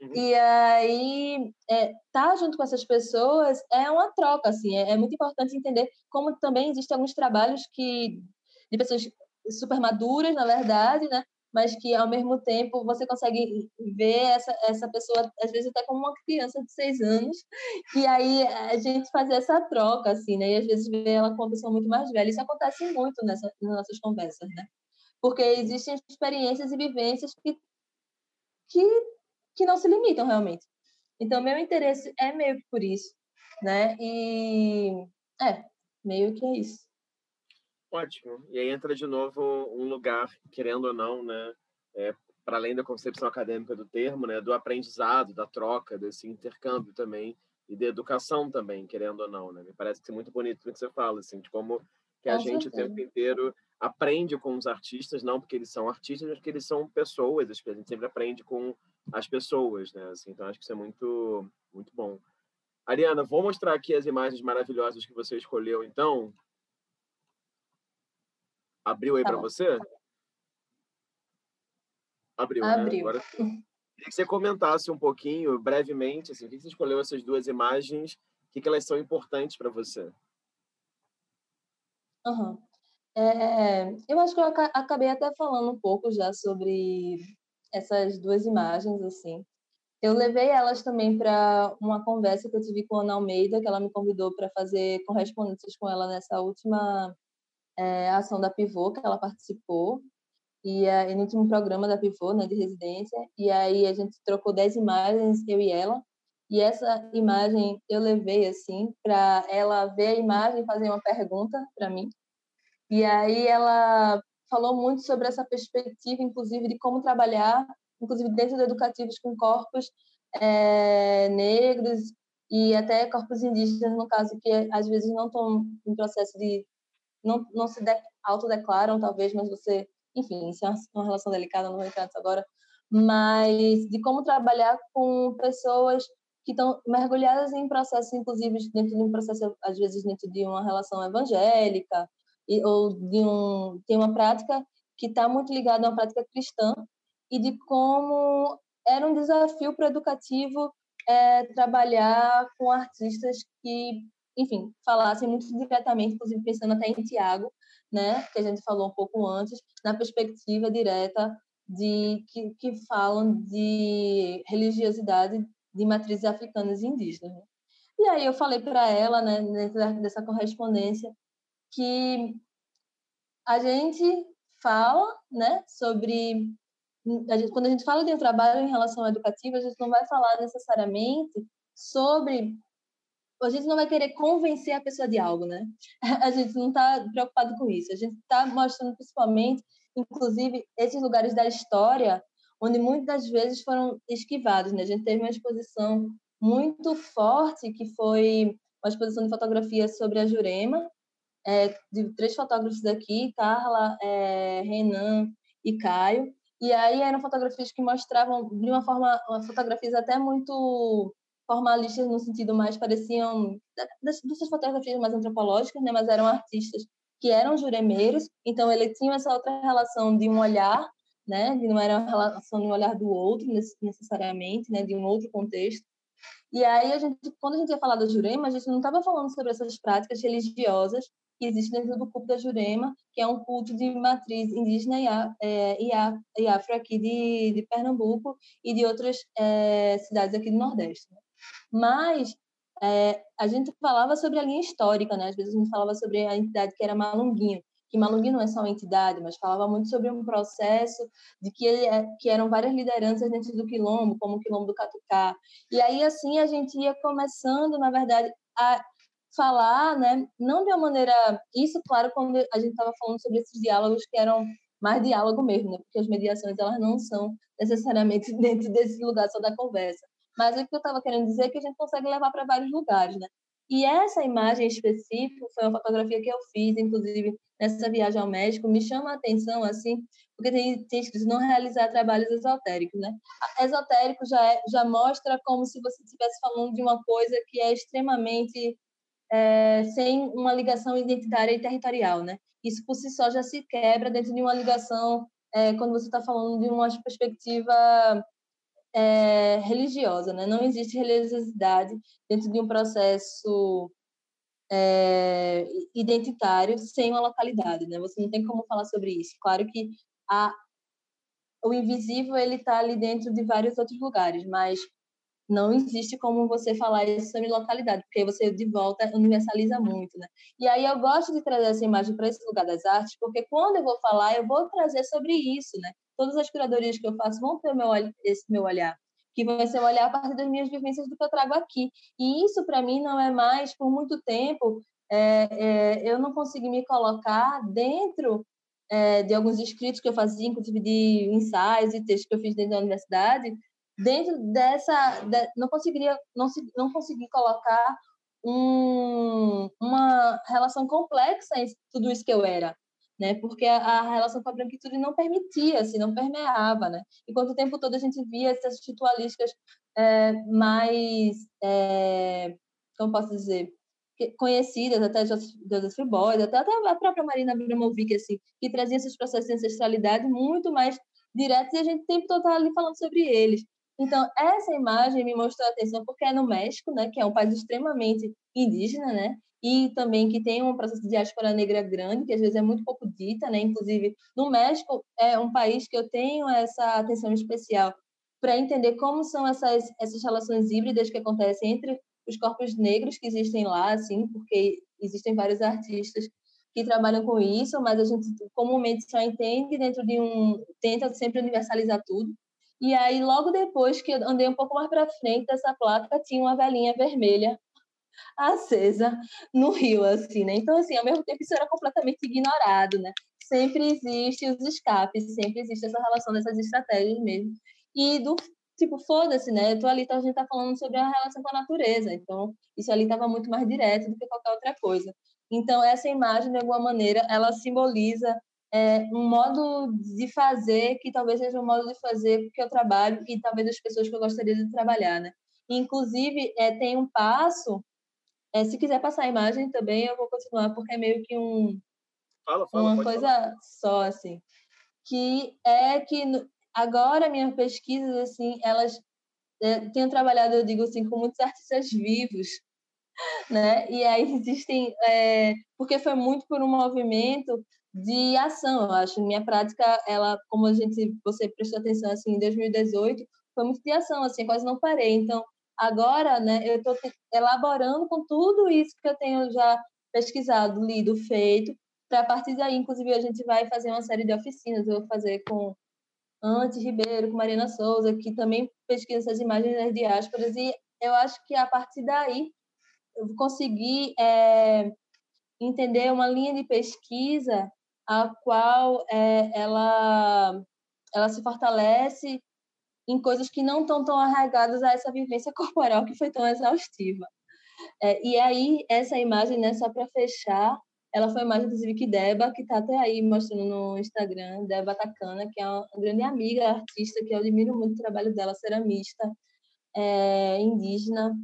Uhum. E aí, é, estar tá junto com essas pessoas é uma troca, assim, é, é, muito importante entender como também existem alguns trabalhos que de pessoas super maduras, na verdade, né? Mas que, ao mesmo tempo, você consegue ver essa, essa pessoa, às vezes, até como uma criança de seis anos, e aí a gente fazer essa troca, assim, né? E, às vezes, ver ela com uma pessoa muito mais velha. Isso acontece muito nessa, nas nossas conversas, né? Porque existem experiências e vivências que, que que não se limitam realmente. Então, meu interesse é meio que por isso, né? E é, meio que é isso. Ótimo. E aí entra de novo um lugar, querendo ou não, né? É, para além da concepção acadêmica do termo, né? Do aprendizado, da troca, desse intercâmbio também e da educação também, querendo ou não, né? Me parece que é muito bonito o que você fala, assim, de como que a gente o tempo inteiro aprende com os artistas, não porque eles são artistas, mas porque eles são pessoas. A gente sempre aprende com as pessoas, né? Assim, então acho que isso é muito, muito bom. Ariana, vou mostrar aqui as imagens maravilhosas que você escolheu, então. Abriu aí tá para você? Abriu, né? Abriu. Né? Agora, queria que você comentasse um pouquinho, brevemente, assim, o que você escolheu essas duas imagens, o que, que elas são importantes para você? Uhum. É, eu acho que eu acabei até falando um pouco já sobre essas duas imagens, assim. Eu levei elas também para uma conversa que eu tive com a Ana Almeida, que ela me convidou para fazer correspondências com ela nessa última é, ação da Pivô, que ela participou, e é, no último programa da Pivô, né, de residência. E aí a gente trocou dez imagens, eu e ela, e essa imagem eu levei assim para ela ver a imagem e fazer uma pergunta para mim. E aí ela falou muito sobre essa perspectiva, inclusive, de como trabalhar inclusive dentro do educativos com corpos é, negros e até corpos indígenas, no caso, que às vezes não estão em processo de. Não, não se de, autodeclaram, talvez, mas você. Enfim, isso é uma relação delicada, não vou entrar nisso agora. Mas de como trabalhar com pessoas que estão mergulhadas em processos, inclusive dentro de um processo, às vezes dentro de uma relação evangélica, ou de um. tem uma prática que está muito ligada a uma prática cristã, e de como era um desafio para o educativo é, trabalhar com artistas que, enfim, falassem muito diretamente, inclusive pensando até em Tiago, né, que a gente falou um pouco antes, na perspectiva direta de que, que falam de religiosidade de matrizes africanas e indígenas. Né? E aí eu falei para ela, né, dentro dessa correspondência, que a gente fala, né, sobre a gente, quando a gente fala de um trabalho em relação ao educativo, a gente não vai falar necessariamente sobre. A gente não vai querer convencer a pessoa de algo, né? A gente não está preocupado com isso. A gente está mostrando principalmente, inclusive, esses lugares da história onde muitas vezes foram esquivados, né? A gente teve uma exposição muito forte que foi uma exposição de fotografia sobre a Jurema, é, de três fotógrafos aqui, Carla, é, Renan e Caio, e aí eram fotografias que mostravam de uma forma, fotografias até muito formalistas no sentido mais pareciam dessas fotografias mais antropológicas, né, mas eram artistas que eram juremeiros, então ele tinha essa outra relação de um olhar, né, de não era uma relação de um olhar do outro necessariamente, né, de um outro contexto. E aí a gente, quando a gente ia falar da Jurema, a gente não estava falando sobre essas práticas religiosas que existe dentro do culto da Jurema, que é um culto de matriz indígena é, e afro aqui de, de Pernambuco e de outras é, cidades aqui do Nordeste. Né? Mas é, a gente falava sobre a linha histórica, né? Às vezes a gente falava sobre a entidade que era Malunguinho, que Malunguinho não é só uma entidade, mas falava muito sobre um processo de que, é, que eram várias lideranças dentro do quilombo, como o quilombo do Catucá. E aí, assim, a gente ia começando, na verdade, a falar, né, não de uma maneira, isso claro quando a gente estava falando sobre esses diálogos que eram mais diálogo mesmo, né, porque as mediações elas não são necessariamente dentro desse lugar só da conversa, mas o que eu estava querendo dizer é que a gente consegue levar para vários lugares, né? E essa imagem específica foi uma fotografia que eu fiz, inclusive nessa viagem ao México, me chama a atenção assim, porque tem, tem escrito não realizar trabalhos esotéricos, né? Esotérico já é, já mostra como se você estivesse falando de uma coisa que é extremamente é, sem uma ligação identitária e territorial, né? Isso por si só já se quebra dentro de uma ligação é, quando você está falando de uma perspectiva é, religiosa, né? Não existe religiosidade dentro de um processo é, identitário sem uma localidade, né? Você não tem como falar sobre isso. Claro que a, o invisível ele está ali dentro de vários outros lugares, mas não existe como você falar isso sobre localidade, porque você de volta universaliza muito, né? E aí eu gosto de trazer essa imagem para esse lugar das artes, porque quando eu vou falar, eu vou trazer sobre isso, né? Todas as curadorias que eu faço vão ter meu, esse meu olhar, que vai ser o olhar a partir das minhas vivências do que eu trago aqui. E isso, para mim, não é mais, por muito tempo, é, é, eu não consegui me colocar dentro é, de alguns escritos que eu fazia, inclusive de ensaios e textos que eu fiz dentro da universidade, dentro dessa de, não conseguiria não não consegui colocar um, uma relação complexa em tudo isso que eu era né? Porque a, a relação com a branquitude não permitia assim não permeava né? Enquanto o tempo todo a gente via essas ritualísticas é, mais é, como posso dizer? Conhecidas, até Joseph Beuys, até, até a própria Marina Abramovic, assim, que trazia esses processos de ancestralidade muito mais diretos e a gente tem todo ali falando sobre eles. Então, essa imagem me mostrou atenção porque é no México, né, que é um país extremamente indígena, né, e também que tem um processo de diáspora negra grande, que às vezes é muito pouco dita, né, inclusive no México é um país que eu tenho essa atenção especial para entender como são essas, essas relações híbridas que acontecem entre os corpos negros que existem lá, assim, porque existem vários artistas que trabalham com isso, mas a gente comumente só entende dentro de um tenta sempre universalizar tudo. E aí logo depois que eu andei um pouco mais para frente dessa placa tinha uma velhinha vermelha acesa no rio assim, né? Então assim, ao mesmo tempo isso era completamente ignorado, né? Sempre existe os escapes, sempre existe essa relação dessas estratégias mesmo. E do tipo, foda-se, né? Eu tô ali, então a gente tá falando sobre a relação com a natureza. Então, isso ali estava muito mais direto do que qualquer outra coisa. Então, essa imagem, de alguma maneira, ela simboliza é, um modo de fazer que talvez seja um modo de fazer que eu trabalho e talvez as pessoas que eu gostaria de trabalhar, né? Inclusive, é, tem um passo. É, se quiser passar a imagem também, eu vou continuar, porque é meio que um, fala, fala, uma coisa falar. só, assim. Que é que Agora, minhas pesquisas, assim, elas é, tenho trabalhado, eu digo assim, com muitos artistas vivos, né? E aí existem, é, porque foi muito por um movimento de ação, eu acho. Minha prática, ela, como a gente, você prestou atenção, assim, em 2018, foi muito de ação, assim, quase não parei. Então, agora, né, eu estou elaborando com tudo isso que eu tenho já pesquisado, lido, feito, para a partir daí, inclusive, a gente vai fazer uma série de oficinas, eu vou fazer com Antes Ribeiro, com Mariana Souza, que também pesquisa essas imagens das diásporas, e eu acho que a partir daí eu consegui é, entender uma linha de pesquisa a qual é, ela, ela se fortalece em coisas que não estão tão arraigadas a essa vivência corporal que foi tão exaustiva. É, e aí, essa imagem, né, só para fechar, ela foi mais, inclusive, que Deba, que está até aí mostrando no Instagram, Deba Takana, que é uma grande amiga, artista, que eu admiro muito o trabalho dela, ceramista, é, indígena,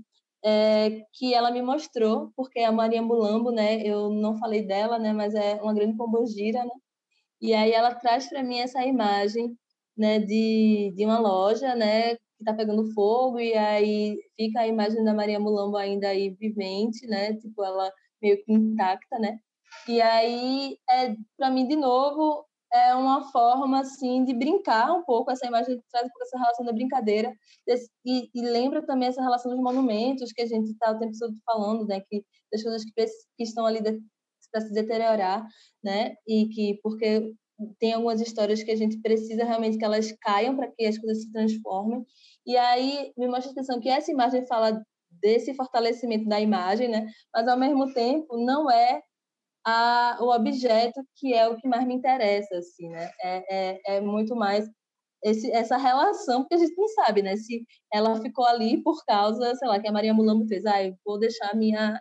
é, que ela me mostrou, porque a Maria Mulambo, né, eu não falei dela, né, mas é uma grande pombogira, né, e aí ela traz para mim essa imagem, né, de, de uma loja, né, que está pegando fogo, e aí fica a imagem da Maria Mulambo ainda aí vivente, né, tipo, ela meio que intacta, né, e aí, é, para mim, de novo, é uma forma assim de brincar um pouco essa imagem traz um pouco essa relação da brincadeira e, e, lembra também essa relação dos monumentos que a gente está o tempo todo falando né que das coisas que, que estão ali para se deteriorar né e que porque tem algumas histórias que a gente precisa realmente que elas caiam para que as coisas se transformem e aí me mostra a atenção que essa imagem fala desse fortalecimento da imagem né mas ao mesmo tempo não é a, o objeto que é o que mais me interessa, assim, né? É, é, é muito mais esse, essa relação, porque a gente não sabe, né? Se ela ficou ali por causa, sei lá, que a Maria Mulambo fez, ah, eu vou deixar minha,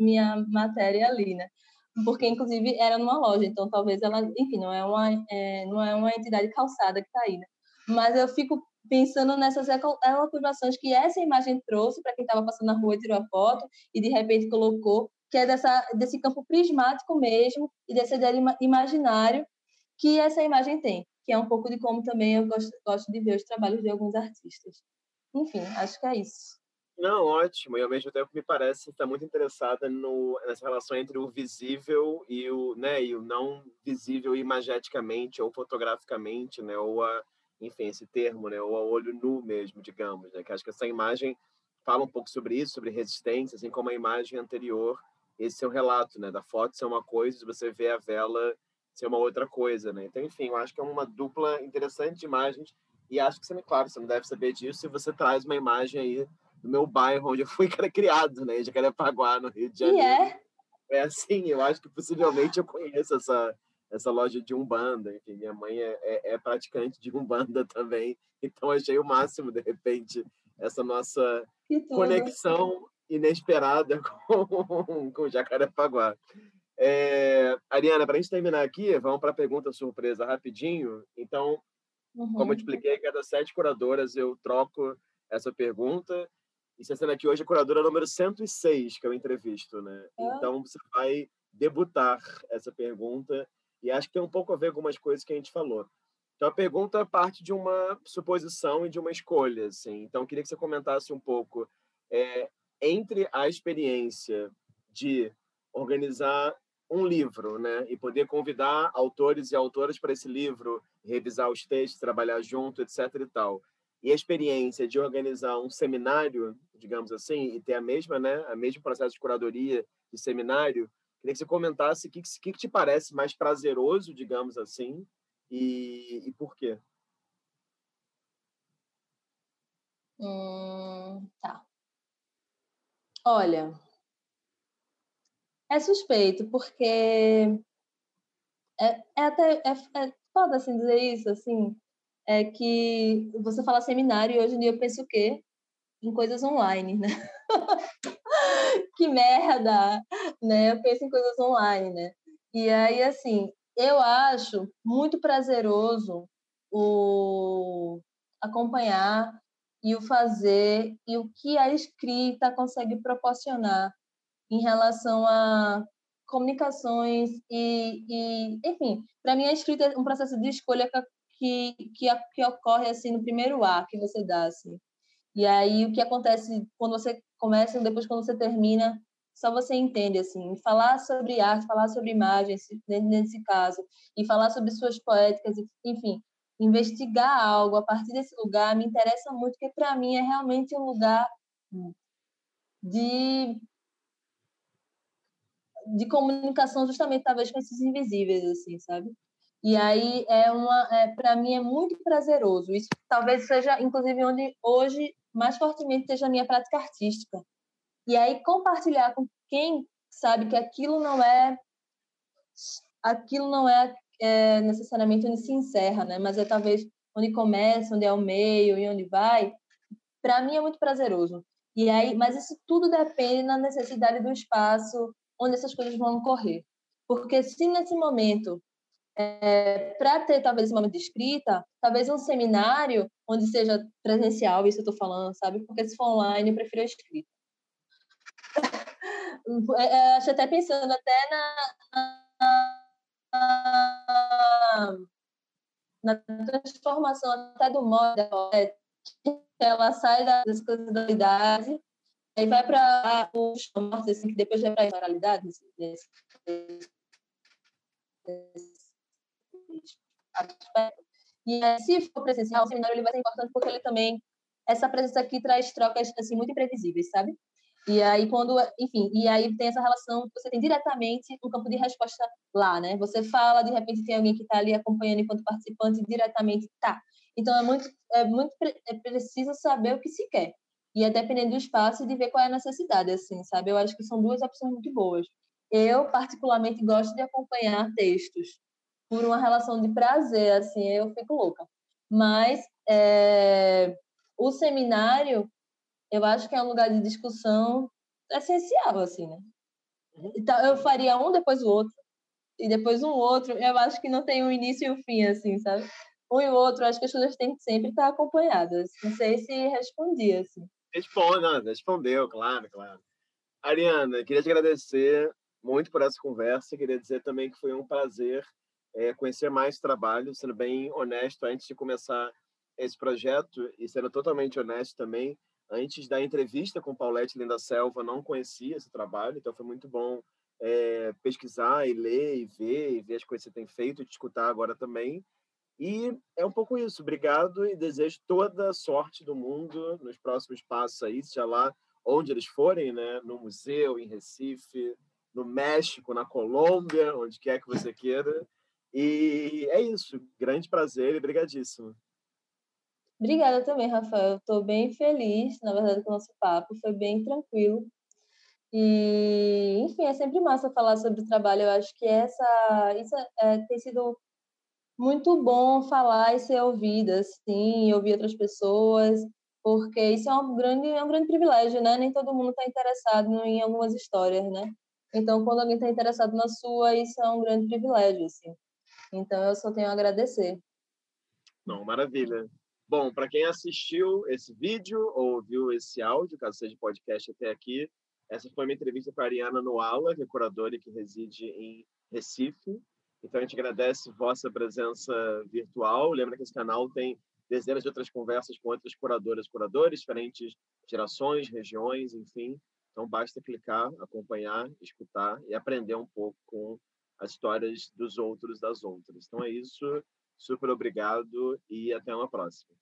minha matéria ali, né? Porque, inclusive, era numa loja, então talvez ela, enfim, não é uma, é, não é uma entidade calçada que está aí, né? Mas eu fico pensando nessas elucubrações que essa imagem trouxe para quem estava passando na rua e tirou a foto e de repente colocou que é dessa, desse campo prismático mesmo e desse ideal imaginário que essa imagem tem, que é um pouco de como também eu gosto, gosto de ver os trabalhos de alguns artistas. Enfim, acho que é isso. Não, ótimo. E ao mesmo tempo me parece estar muito interessada no, nessa relação entre o visível e o, né, e o não visível imageticamente ou fotograficamente, né, ou a, enfim, esse termo, né, ou a olho nu mesmo, digamos, né, que acho que essa imagem fala um pouco sobre isso, sobre resistência, assim como a imagem anterior esse seu relato, né? Da foto ser uma coisa, você vê a vela ser uma outra coisa, né? Então, enfim, eu acho que é uma dupla interessante de imagens e acho que, você, claro, você não deve saber disso se você traz uma imagem aí do meu bairro onde eu fui criado, né? Jacarepaguá, no Rio de Janeiro. E é? É assim, eu acho que possivelmente eu conheço essa, essa loja de Umbanda. Enfim, minha mãe é, é, é praticante de Umbanda também, então achei o máximo, de repente, essa nossa conexão inesperada com, com Jacarepaguá. É, Ariana, para a gente terminar aqui, vamos para a pergunta surpresa rapidinho. Então, uhum. como eu expliquei, cada sete curadoras eu troco essa pergunta E você sendo aqui hoje a curadora número 106 que eu entrevisto, né? Ah. Então você vai debutar essa pergunta e acho que tem um pouco a ver com algumas coisas que a gente falou. Então a pergunta parte de uma suposição e de uma escolha, assim. Então queria que você comentasse um pouco é, entre a experiência de organizar um livro, né, e poder convidar autores e autoras para esse livro, revisar os textos, trabalhar junto, etc. e tal. E a experiência de organizar um seminário, digamos assim, e ter a mesma, né, a mesmo processo de curadoria de seminário, queria que você comentasse o que, que, te parece mais prazeroso, digamos assim, e, e por quê. Hum, tá. Olha, é suspeito, porque é, é até é, é foda assim dizer isso, assim, é que você fala seminário e hoje em dia eu penso o quê? Em coisas online, né? que merda, né? Eu penso em coisas online, né? E aí, assim, eu acho muito prazeroso o acompanhar e o fazer e o que a escrita consegue proporcionar em relação a comunicações e, e enfim, para mim a escrita é um processo de escolha que, que, que ocorre assim no primeiro ar que você dá assim. E aí o que acontece quando você começa, depois quando você termina, só você entende assim, falar sobre arte, falar sobre imagens nesse caso, e falar sobre suas poéticas, enfim, investigar algo a partir desse lugar me interessa muito, porque para mim é realmente um lugar de de comunicação justamente talvez com esses invisíveis assim sabe e aí é uma é, para mim é muito prazeroso. Isso talvez seja inclusive onde hoje mais fortemente esteja a minha prática artística. E aí compartilhar com quem sabe que aquilo não é aquilo não é, é necessariamente onde se encerra né? Mas é talvez onde começa onde é o meio e onde vai para mim é muito prazeroso. E aí mas isso tudo depende da necessidade do espaço onde essas coisas vão ocorrer. Porque se nesse momento, é, para ter talvez esse momento de escrita, talvez um seminário onde seja presencial, isso eu estou falando, sabe? Porque se for online, eu prefiro a escrita. é, é, acho até pensando até na, na, na transformação até do modo que ela sai das coisas da idade Aí vai para os mortos, assim, que depois vai para a oralidade, nesse, aspecto. E se for presencial, o seminário ele vai ser importante porque ele também, essa presença aqui traz trocas, assim, muito imprevisíveis, sabe? E aí, quando, enfim, e aí tem essa relação você tem diretamente um campo de resposta lá, né? Você fala, de repente tem alguém que está ali acompanhando enquanto participante, diretamente tá. Então, é muito, é muito é preciso saber o que se quer e é dependendo do espaço e de ver qual é a necessidade, assim, sabe? Eu acho que são duas opções muito boas. Eu, particularmente, gosto de acompanhar textos por uma relação de prazer, assim, eu fico louca. Mas é, o seminário, eu acho que é um lugar de discussão essencial, assim, né? Então, eu faria um depois o outro, e depois um outro, eu acho que não tem um início e um fim, assim, sabe? Um e o outro, acho que as coisas têm que sempre estar acompanhadas. Não sei se respondi, assim. Responda, respondeu, claro, claro. Ariana, queria te agradecer muito por essa conversa. Queria dizer também que foi um prazer é, conhecer mais trabalho, sendo bem honesto antes de começar esse projeto e sendo totalmente honesto também. Antes da entrevista com Paulette Linda Selva, não conhecia esse trabalho, então foi muito bom é, pesquisar e ler e ver e ver as coisas que você tem feito te escutar agora também. E é um pouco isso. Obrigado e desejo toda a sorte do mundo nos próximos passos aí, seja lá onde eles forem, né? No museu, em Recife, no México, na Colômbia, onde quer que você queira. E é isso. Grande prazer e brigadíssimo. Obrigada também, Rafael. Estou bem feliz, na verdade, com o nosso papo. Foi bem tranquilo. E, enfim, é sempre massa falar sobre o trabalho. Eu acho que essa, isso é, tem sido muito bom falar e ser ouvida, assim, ouvir outras pessoas, porque isso é um grande, é um grande privilégio, né? Nem todo mundo está interessado em algumas histórias, né? Então, quando alguém está interessado na sua, isso é um grande privilégio, assim. Então, eu só tenho a agradecer. Não, maravilha. Bom, para quem assistiu esse vídeo ou ouviu esse áudio, caso seja podcast até aqui, essa foi uma entrevista com a Ariana Noala, que é curadora e que reside em Recife. Então, a gente agradece vossa presença virtual. Lembra que esse canal tem dezenas de outras conversas com outras curadoras, curadores, diferentes gerações, regiões, enfim. Então, basta clicar, acompanhar, escutar e aprender um pouco com as histórias dos outros, das outras. Então, é isso. Super obrigado e até uma próxima.